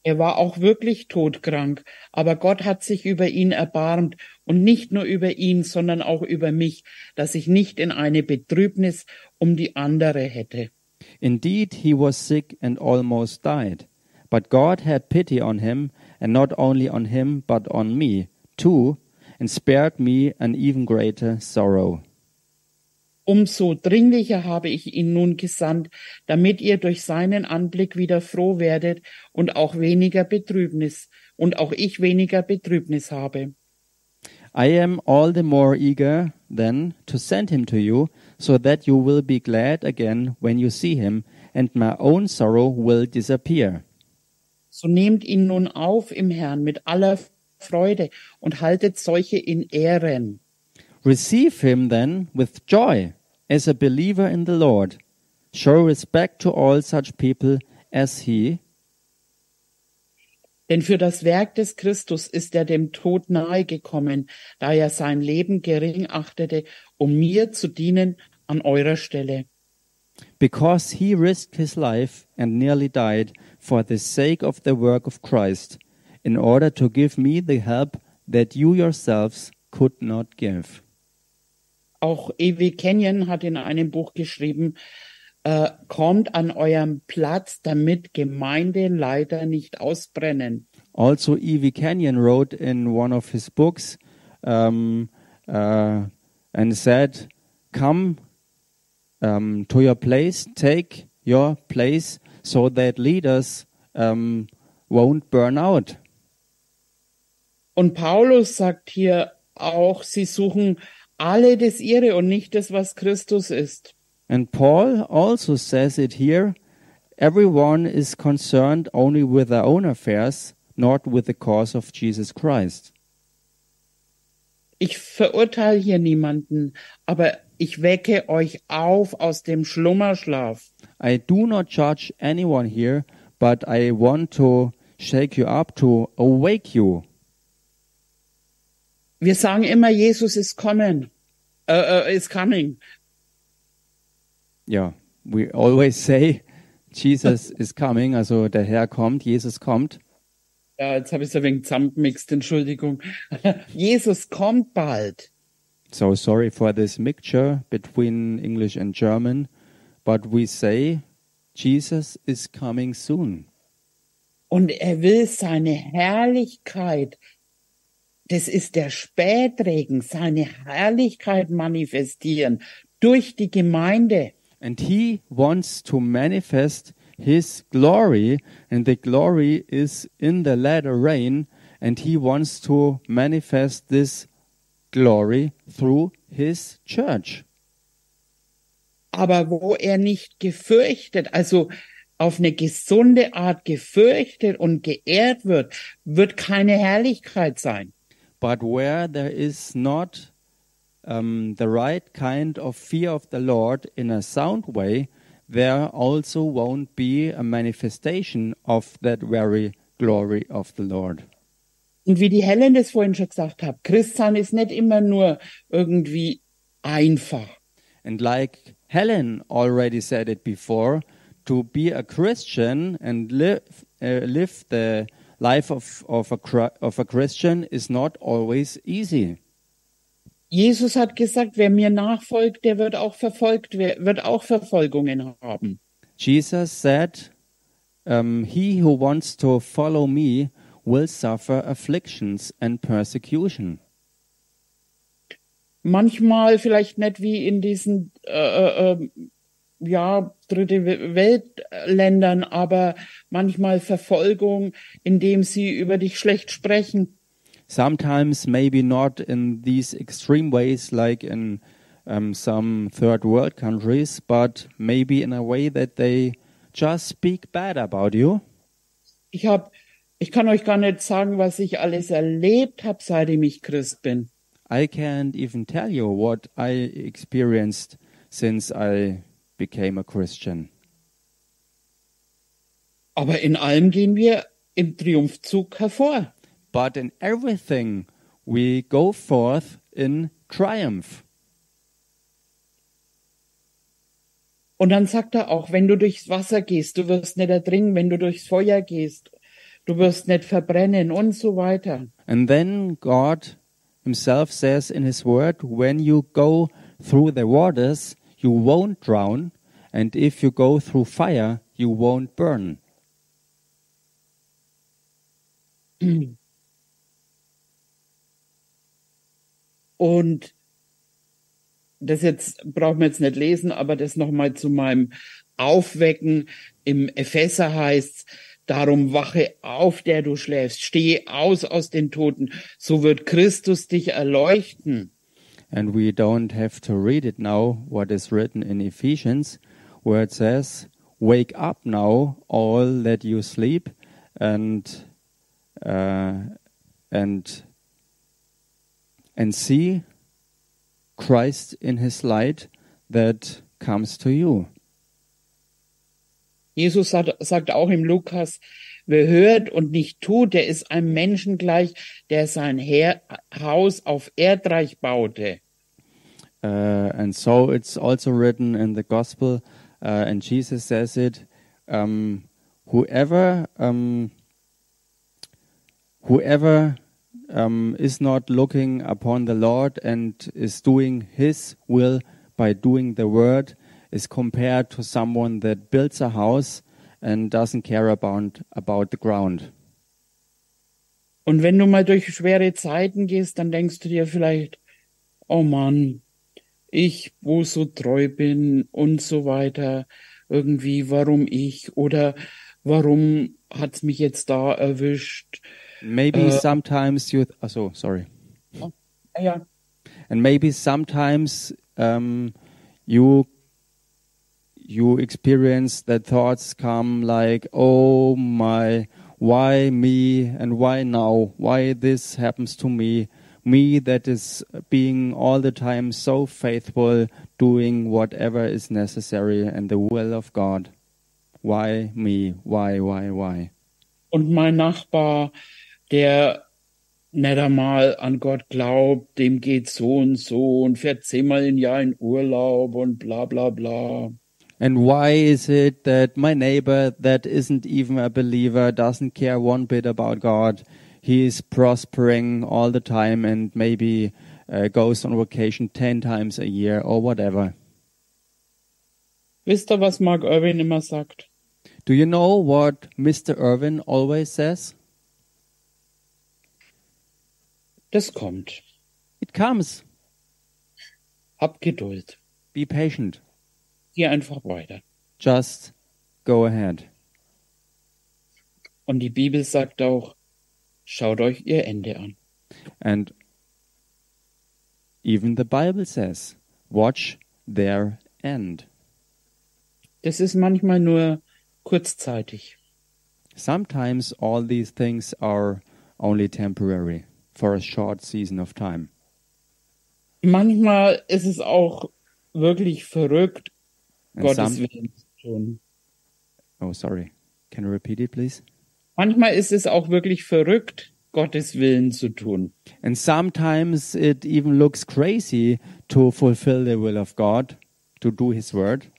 Er war auch wirklich todkrank, aber Gott hat sich über ihn erbarmt und nicht nur über ihn, sondern auch über mich, dass ich nicht in eine Betrübnis um die andere hätte. Indeed, he was sick and almost died. But God had pity on him, and not only on him, but on me, too, and spared me an even greater sorrow. Umso dringlicher habe ich ihn nun gesandt, damit ihr durch seinen Anblick wieder froh werdet und auch weniger Betrübnis und auch ich weniger Betrübnis habe. I am all the more eager, then, to send him to you, so that you will be glad again when you see him, and my own sorrow will disappear. So nehmt ihn nun auf im Herrn mit aller Freude und haltet solche in Ehren. Receive him then with joy as a believer in the Lord. Show respect to all such people as he, Denn für das Werk des Christus ist er dem Tod nahe gekommen, da er sein Leben gering achtete, um mir zu dienen an eurer Stelle. because he risked his life and nearly died for the sake of the work of Christ, in order to give me the help that you yourselves could not give. Auch E.W. Kenyon hat in einem Buch geschrieben, äh, kommt an eurem Platz, damit Gemeindeleiter nicht ausbrennen. Also, E.V. Kenyon wrote in one of his books um, uh, and said, Come um, to your place, take your place, so that leaders um, won't burn out. Und Paulus sagt hier auch, sie suchen alle das ihre und nicht das, was Christus ist. And Paul also says it here everyone is concerned only with their own affairs, not with the cause of Jesus Christ. Ich verurteile hier niemanden, aber ich wecke euch auf aus dem Schlummerschlaf. I do not judge anyone here, but I want to shake you up to awake you. Wir sagen immer, Jesus ist kommen, äh, äh, is coming. Yeah, we always say Jesus is coming, also der Herr kommt, Jesus kommt. Ja, jetzt habe ich es ein wenig zusammengemixt, Entschuldigung. Jesus kommt bald. So sorry for this mixture between English and German, but we say Jesus is coming soon. Und er will seine Herrlichkeit, das ist der Spätregen, seine Herrlichkeit manifestieren durch die Gemeinde. And he wants to manifest his glory, and the glory is in the latter rain, and he wants to manifest this glory through his church. aber wo er nicht gefürchtet, also auf eine gesunde Art gefürchtet und geehrt wird, wird keine Herrlichkeit sein. But where there is not um, the right kind of fear of the Lord in a sound way, there also won't be a manifestation of that very glory of the Lord. Und wie die Helen das vorhin schon gesagt hat, Christsein ist nicht immer nur irgendwie einfach. And like Helen already said it before, to be a Christian and live, uh, live the life of, of, a, of a Christian is not always easy. Jesus hat gesagt, wer mir nachfolgt, der wird auch verfolgt, wird auch Verfolgungen haben. Jesus said, um, He who wants to follow me will suffer afflictions and persecution. Manchmal vielleicht nicht wie in diesen äh, äh, äh, ja dritte We- Weltländern, aber manchmal Verfolgung, indem sie über dich schlecht sprechen. Sometimes, maybe not in these extreme ways like in um, some third world countries, but maybe in a way that they just speak bad about you. Ich habe, ich kann euch gar nicht sagen, was ich alles erlebt habe, seitdem ich Christ bin. I can't even tell you what I experienced since I became a Christian. Aber in allem gehen wir im Triumphzug hervor. But in everything, we go forth in triumph. Und dann sagt er auch, wenn du durchs Wasser gehst, du wirst nicht ertrinken, wenn du durchs Feuer gehst, du wirst nicht verbrennen und so weiter. And then God Himself says in His Word, when you go through the waters, you won't drown, and if you go through fire, you won't burn. Und das jetzt brauchen wir jetzt nicht lesen, aber das nochmal zu meinem Aufwecken. Im Epheser heißt's, darum wache auf, der du schläfst, stehe aus aus den Toten, so wird Christus dich erleuchten. And we don't have to read it now, what is written in Ephesians, where it says, Wake up now, all that you sleep, and uh, and and see Christ in His light that comes to you. Jesus sagt, sagt auch im Lukas, wer hört und nicht tut, der ist einem Menschen gleich, der sein Her Haus auf Erdreich baute. Uh, and so it's also written in the gospel, uh, and Jesus says it: um, whoever um, whoever um, is not looking upon the Lord and is doing His will by doing the word is compared to someone that builds a house and doesn't care about about the ground. Und wenn du mal durch schwere Zeiten gehst, dann denkst du dir vielleicht, oh Mann, ich, wo so treu bin und so weiter, irgendwie, warum ich oder warum hat's mich jetzt da erwischt? Maybe Uh, sometimes you. Th- oh, so sorry. Ja, ja. And maybe sometimes um, you you experience that thoughts come like, "Oh my, why me and why now? Why this happens to me? Me that is being all the time so faithful, doing whatever is necessary and the will of God. Why me? Why? Why? Why?" Und mein Nachbar, der nicht einmal an Gott glaubt, dem geht so und so und fährt zehnmal im Jahr in Urlaub und bla bla bla. And why is it that my neighbor that isn't even a believer doesn't care one bit about God? He is prospering all the time and maybe uh, goes on vacation 10 times a year or whatever. Wisst ihr, was Mark Irwin immer sagt? Do you know what Mr. Irwin always says? Das kommt. It comes. Hab Geduld. Be patient. Geh einfach weiter. Just go ahead. Und die Bibel sagt auch, schaut euch ihr Ende an. And even the Bible says, watch their end. Das ist manchmal nur kurzzeitig. Sometimes all these things are only temporary for a short season of time. Manchmal ist es auch wirklich verrückt, And Gottes Willen tun. oh, sorry. Can you repeat it, please? Manchmal ist es auch wirklich verrückt, Gottes Willen zu tun. And sometimes it even looks crazy to fulfill the will of God, to do His word.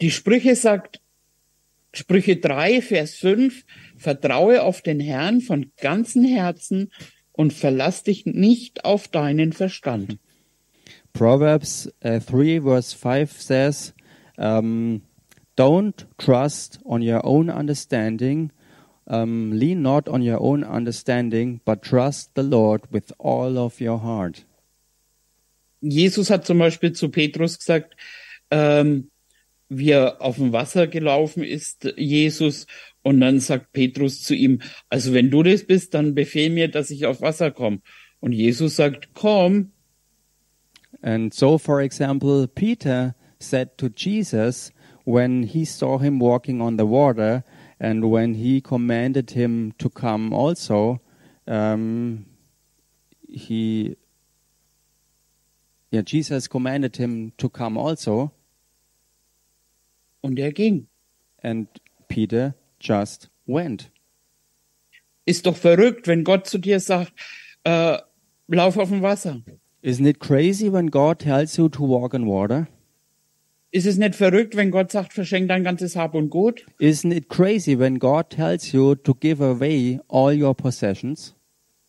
Die Sprüche sagt, Sprüche 3, Vers 5, vertraue auf den Herrn von ganzem Herzen und verlass dich nicht auf deinen Verstand. Proverbs uh, 3, verse 5 says, um, Don't trust on your own understanding, um, lean not on your own understanding, but trust the Lord with all of your heart. Jesus hat zum Beispiel zu Petrus gesagt, ähm, wie er auf dem Wasser gelaufen ist, Jesus, und dann sagt Petrus zu ihm, also wenn du das bist, dann befehl mir, dass ich auf Wasser komme. Und Jesus sagt, komm. And so, for example, Peter said to Jesus when he saw him walking on the water and when he commanded him to come also, um, he, yeah, Jesus commanded him to come also, Und er ging. and Peter just went. Ist doch verrückt, wenn Gott zu dir sagt, äh, lauf auf dem Wasser. Isn't it crazy when God tells you to walk on water? Ist es nicht verrückt, wenn Gott sagt, verschenk dein ganzes Hab und Gut? Isn't it crazy when God tells you to give away all your possessions?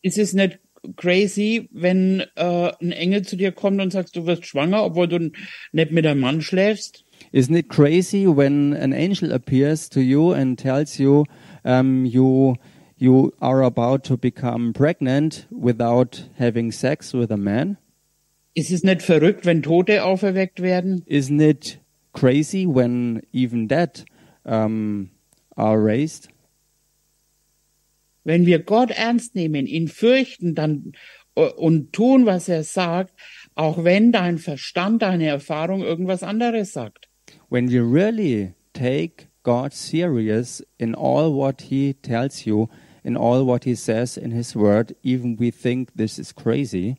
Ist es nicht crazy, wenn äh, ein Engel zu dir kommt und sagt, du wirst schwanger, obwohl du nicht mit einem Mann schläfst? Isn't it crazy when an angel appears to you and tells you um, you you are about to become pregnant without having sex with a man? Ist es nicht verrückt, wenn Tote auferweckt werden? Isn't it crazy when even dead um, are raised? Wenn wir Gott ernst nehmen, ihn fürchten dann äh, und tun, was er sagt, auch wenn dein Verstand, deine Erfahrung irgendwas anderes sagt. When you really take God serious in all what He tells you, in all what He says in His Word, even we think this is crazy.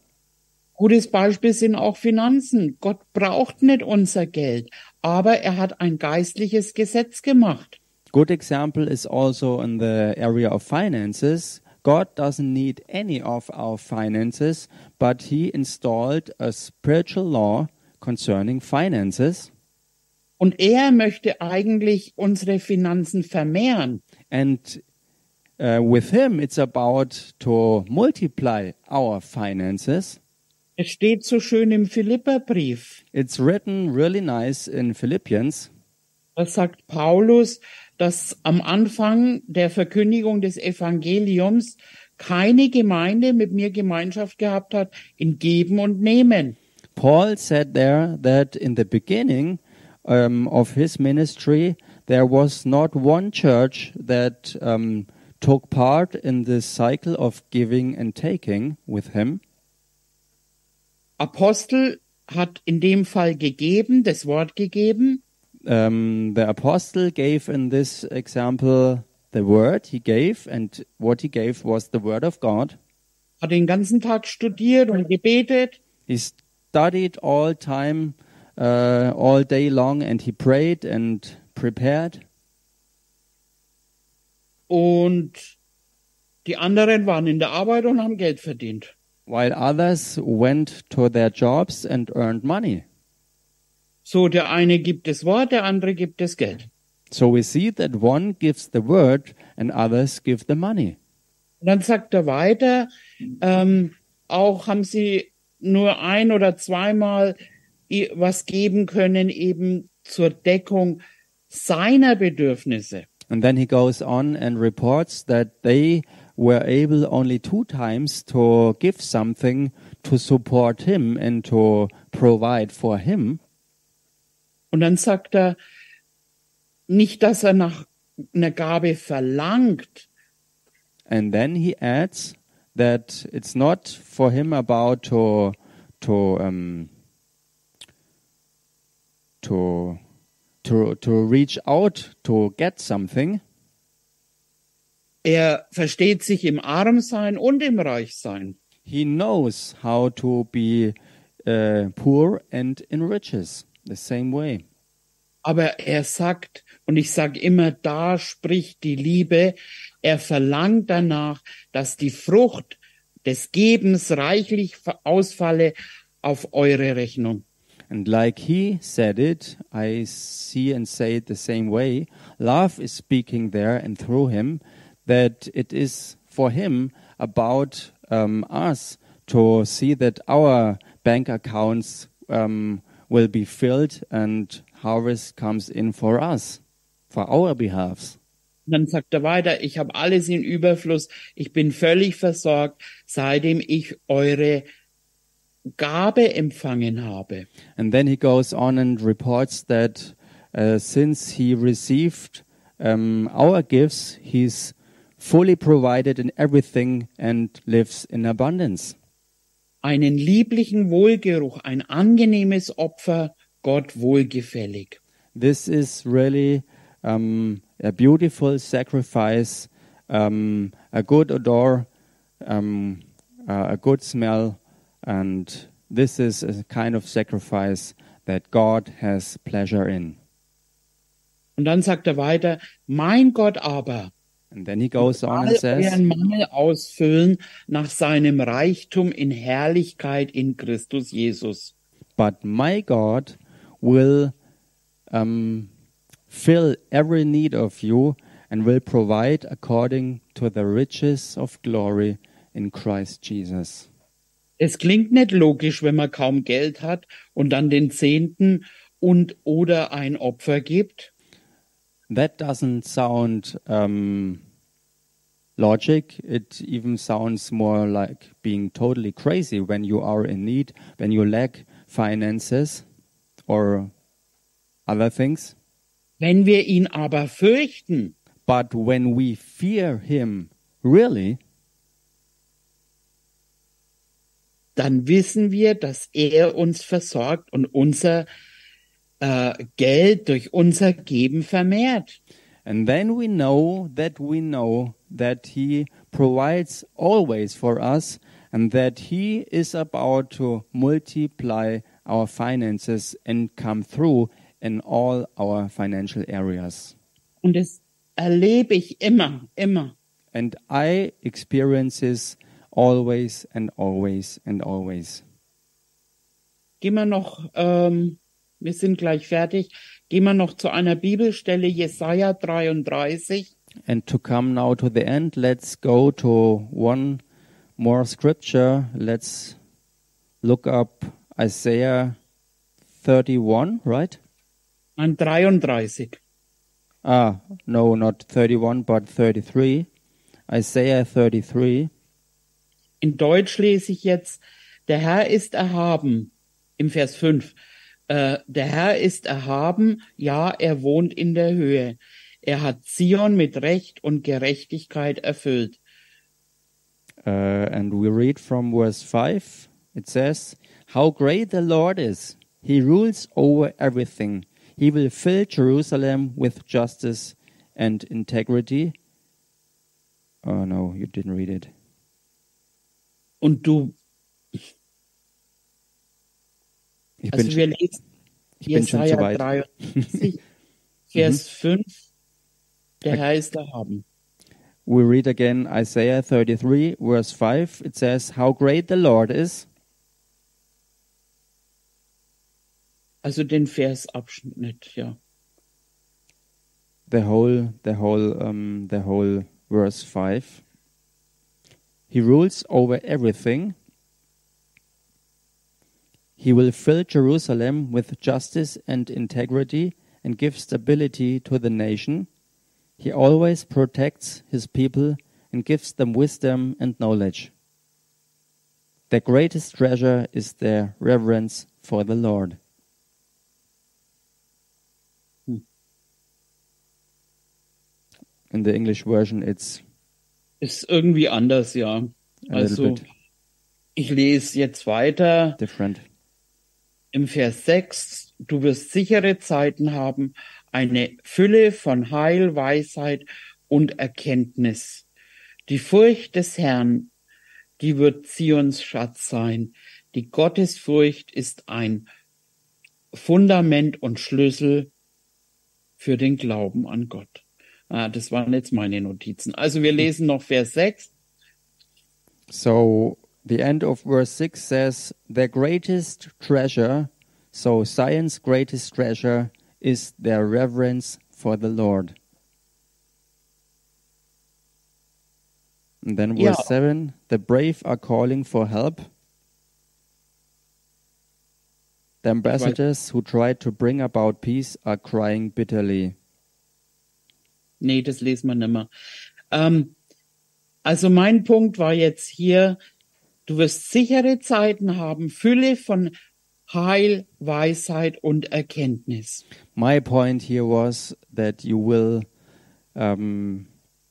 Gutes Beispiel sind auch Finanzen. Gott braucht nicht unser Geld, aber er hat ein geistliches Gesetz gemacht. Good example is also in the area of finances. God doesn't need any of our finances, but He installed a spiritual law concerning finances. Und er möchte eigentlich unsere Finanzen vermehren. And uh, with Him, it's about to multiply our finances. Es steht so schön im Philipperbrief. It's written really nice in Philippians. Da sagt Paulus, dass am Anfang der Verkündigung des Evangeliums keine Gemeinde mit mir Gemeinschaft gehabt hat in Geben und Nehmen. Paul said there that in the beginning um, of his ministry, there was not one church that um, took part in this cycle of giving and taking with him. Apostel hat in dem Fall gegeben, das Wort gegeben. Um, the apostle gave in this example the word he gave, and what he gave was the word of God. Hat den ganzen Tag studiert und gebetet. He studied all time, uh, all day long, and he prayed and prepared. Und die anderen waren in der Arbeit und haben Geld verdient. while others went to their jobs and earned money. So, der eine gibt das Wort, der andere gibt das Geld. So we see that one gives the word and others give the money. Und dann sagt er weiter, ähm, auch haben sie nur ein oder zweimal was geben können, eben zur Deckung seiner Bedürfnisse. And then he goes on and reports that they were able only two times to give something to support him and to provide for him. Und dann sagt er, nicht, dass er nach einer Gabe verlangt, And then he adds that it's not for him about to to um, to to to reach out to get something. er versteht sich im Armsein und im Reichsein. He knows how to be uh, poor and in riches the same way. Aber er sagt, und ich sage immer, da spricht die Liebe, er verlangt danach, dass die Frucht des Gebens reichlich ausfalle auf eure Rechnung. And like he said it, I see and say it the same way. Love is speaking there and through him that it is for him about um, us to see that our bank accounts um, will be filled and harvest comes in for us, for our behalves. Und dann sagt er weiter, ich habe alles in Überfluss, ich bin völlig versorgt, seitdem ich eure Gabe empfangen habe. And then he goes on and reports that uh, since he received um, our gifts, he's fully provided in everything and lives in abundance. Einen lieblichen Wohlgeruch, ein angenehmes Opfer, Gott wohlgefällig. This is really um, a beautiful sacrifice, um, a good odor, um, uh, a good smell, and this is a kind of sacrifice that God has pleasure in. Und dann sagt er weiter, mein Gott aber, And then he goes on and says, euren Mangel ausfüllen nach seinem Reichtum in Herrlichkeit in Christus Jesus. But my God will um, fill every need of you and will provide according to the riches of glory in Christ Jesus. Es klingt nicht logisch, wenn man kaum Geld hat und dann den Zehnten und oder ein Opfer gibt. That doesn't sound um, logic. It even sounds more like being totally crazy when you are in need, when you lack finances or other things. Wenn wir ihn aber fürchten, But when we fear Him, really, dann wissen wir, dass er uns versorgt und unser äh, Geld durch unser Geben vermehrt. and then we know that we know that He provides always for us and that He is about to multiply our finances and come through in all our financial areas. Und das erlebe ich immer, immer. And I experience this always and always and always. Gehen wir noch, ähm, wir sind gleich fertig, gehen wir noch zu einer Bibelstelle, Jesaja 33. And to come now to the end, let's go to one more scripture. Let's look up Isaiah 31, right? Nein, 33. Ah, no, not 31, but 33. Isaiah 33. In Deutsch lese ich jetzt, der Herr ist erhaben, im Vers 5. Äh, der Herr ist erhaben, ja, er wohnt in der Höhe. Er hat Zion mit Recht und Gerechtigkeit erfüllt. Uh, and we read from verse 5. It says, How great the Lord is! He rules over everything. He will fill Jerusalem with justice and integrity. Oh no, you didn't read it. Und du, Ich also bin, wir lesen ich bin schon zu Jesaja weit. 53, Vers 5. Der Okay. Herr ist erhaben. We read again Isaiah 33, verse 5. It says, How great the Lord is. Also den Versabschnitt, ja. the whole the whole um, the whole verse 5 he rules over everything. He will fill jerusalem with justice and integrity and give stability to the nation. He always protects his people and gives them wisdom and knowledge. Their greatest treasure is their reverence for the lord. Hmm. In the english version it's Ist irgendwie anders, ja. a Also, ich lese jetzt weiter different. im Vers 6. Du wirst sichere Zeiten haben, eine Fülle von Heil, Weisheit und Erkenntnis. Die Furcht des Herrn, die wird Zions Schatz sein. Die Gottesfurcht ist ein Fundament und Schlüssel für den Glauben an Gott. Ah, das waren jetzt meine Notizen. Also wir lesen noch Vers 6. So the end of verse 6 says, Their greatest treasure, so Zion's greatest treasure, is their reverence for the Lord. And then verse Yeah. 7 The brave are calling for help. The ambassadors who tried to bring about peace are crying bitterly. Nee, das lesen wir nimmer. Ähm, also mein Punkt war jetzt hier, du wirst sichere Zeiten haben, Fülle von Heil, Weisheit und Erkenntnis. My point here was that you will um,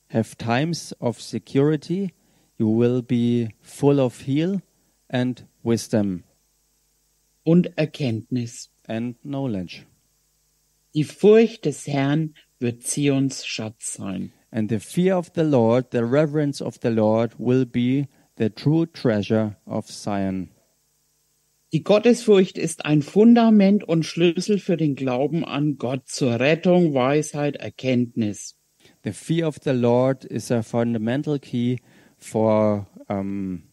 have times of security, you will be full of heal and wisdom Und Erkenntnis. and knowledge. Die Furcht des Herrn wird Zions Schatz sein. And the fear of the Lord, the reverence of the Lord, will be the true treasure of Zion. Die Gottesfurcht ist ein Fundament und Schlüssel für den Glauben an Gott zur Rettung, Weisheit, Erkenntnis. The fear of the Lord is a fundamental key for um,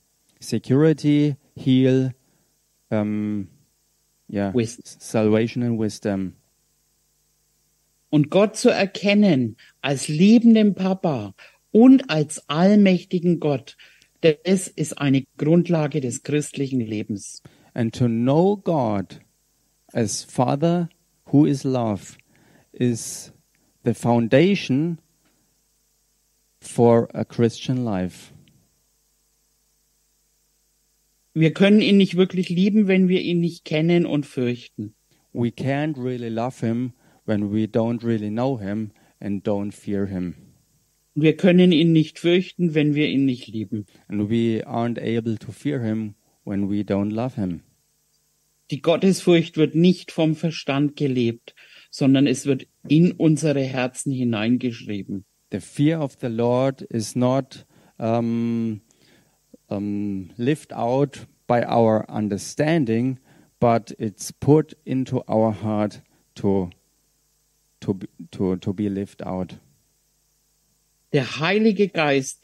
security, heal, um, yeah, Wisdom. salvation and wisdom. Und Gott zu erkennen als liebenden Papa und als allmächtigen Gott, das ist eine Grundlage des christlichen Lebens. And to know God as Father who is love is the foundation for a Christian life. Wir können ihn nicht wirklich lieben, wenn wir ihn nicht kennen und fürchten. We can't really love Him when we don't really know Him and don't fear Him. Wir können ihn nicht fürchten, wenn wir ihn nicht lieben. And we aren't able to fear Him when we don't love Him. Die Gottesfurcht wird nicht vom Verstand gelebt, sondern es wird in unsere Herzen hineingeschrieben. The fear of the Lord is not um, um, lived out by our understanding, but it's put into our heart to to be, to to be lived out. Der Heilige Geist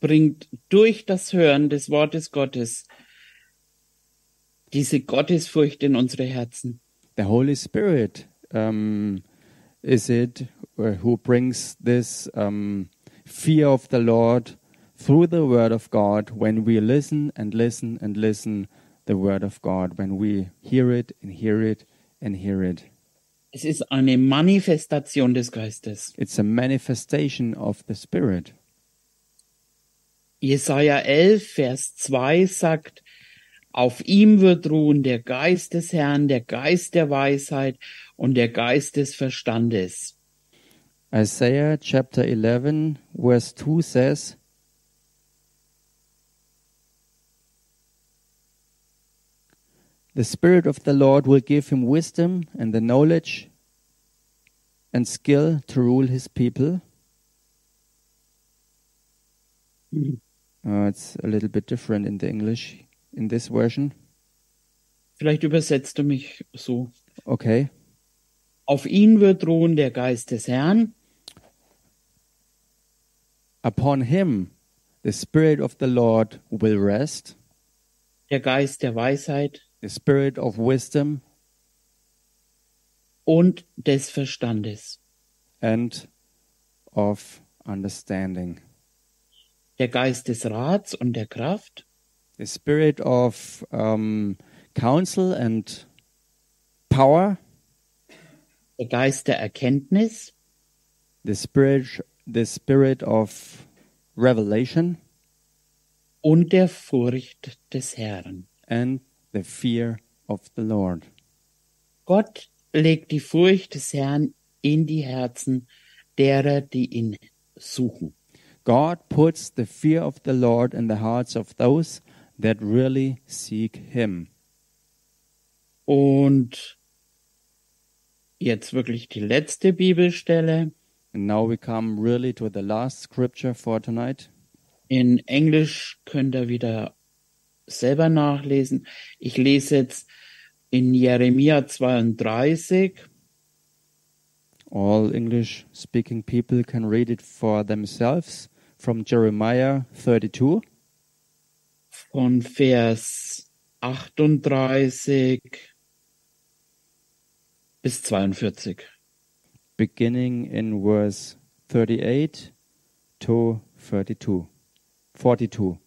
bringt durch das Hören des Wortes Gottes diese Gottesfurcht in unsere Herzen. The Holy Spirit um, is it uh, who brings this um, fear of the Lord through the Word of God when we listen and listen and listen the Word of God when we hear it and hear it and hear it. Es ist eine Manifestation des Geistes. It's a manifestation of the Spirit. Jesaja 11, Vers 2 sagt, Auf ihm wird ruhen der Geist des Herrn, der Geist der Weisheit und der Geist des Verstandes. Isaiah chapter 11, verse 2 says, The Spirit of the Lord will give him wisdom and the knowledge and skill to rule his people. Uh, it's a little bit different in the English in this version. Vielleicht übersetzt du mich so. Okay. Auf ihn wird ruhen der Geist des Herrn, Upon him the Spirit of the Lord will rest, der Geist der Weisheit the Spirit of wisdom und des Verstandes, and of understanding, der Geist des Rats und der Kraft, the Spirit of um, counsel and power, der Geist der Erkenntnis, the Spirit, the Spirit of revelation, und der Furcht des Herrn. and the fear of the Lord. Gott legt die Furcht des Herrn in die Herzen derer, die ihn suchen. God puts the fear of the Lord in the hearts of those that really seek Him. Und jetzt wirklich die letzte Bibelstelle. And now we come really to the last scripture for tonight. In Englisch könnt ihr wieder selber nachlesen. Ich lese jetzt in Jeremia 32, All English speaking people can read it for themselves from Jeremiah 32, von Vers 38 bis 42. beginning in verse 38 to 32. 42.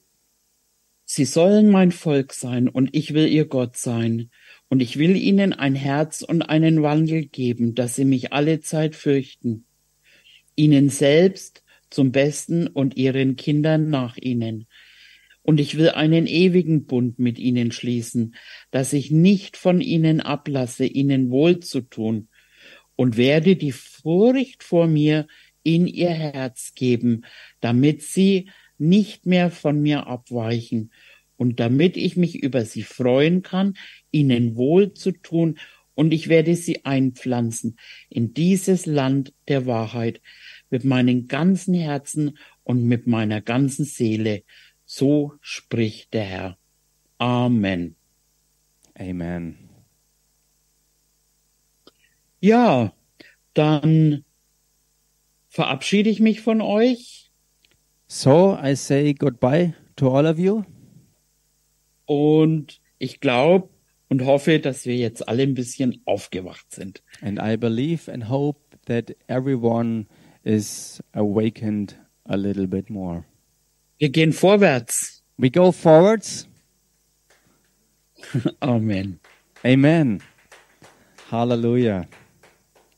Sie sollen mein Volk sein und ich will ihr Gott sein. Und ich will ihnen ein Herz und einen Wandel geben, dass sie mich alle Zeit fürchten. Ihnen selbst zum Besten und ihren Kindern nach ihnen. Und ich will einen ewigen Bund mit ihnen schließen, dass ich nicht von ihnen ablasse, ihnen wohl zu tun, und werde die Furcht vor mir in ihr Herz geben, damit sie nicht mehr von mir abweichen und damit ich mich über sie freuen kann, ihnen wohl zu tun, und ich werde sie einpflanzen in dieses Land der Wahrheit mit meinem ganzen Herzen und mit meiner ganzen Seele. So spricht der Herr. Amen. Amen. Ja, dann verabschiede ich mich von euch So I say goodbye to all of you. und ich glaube und hoffe, dass wir jetzt alle ein bisschen aufgewacht sind. And I believe and hope that everyone is awakened a little bit more. Wir gehen vorwärts. We go forwards. Amen. Amen. Hallelujah.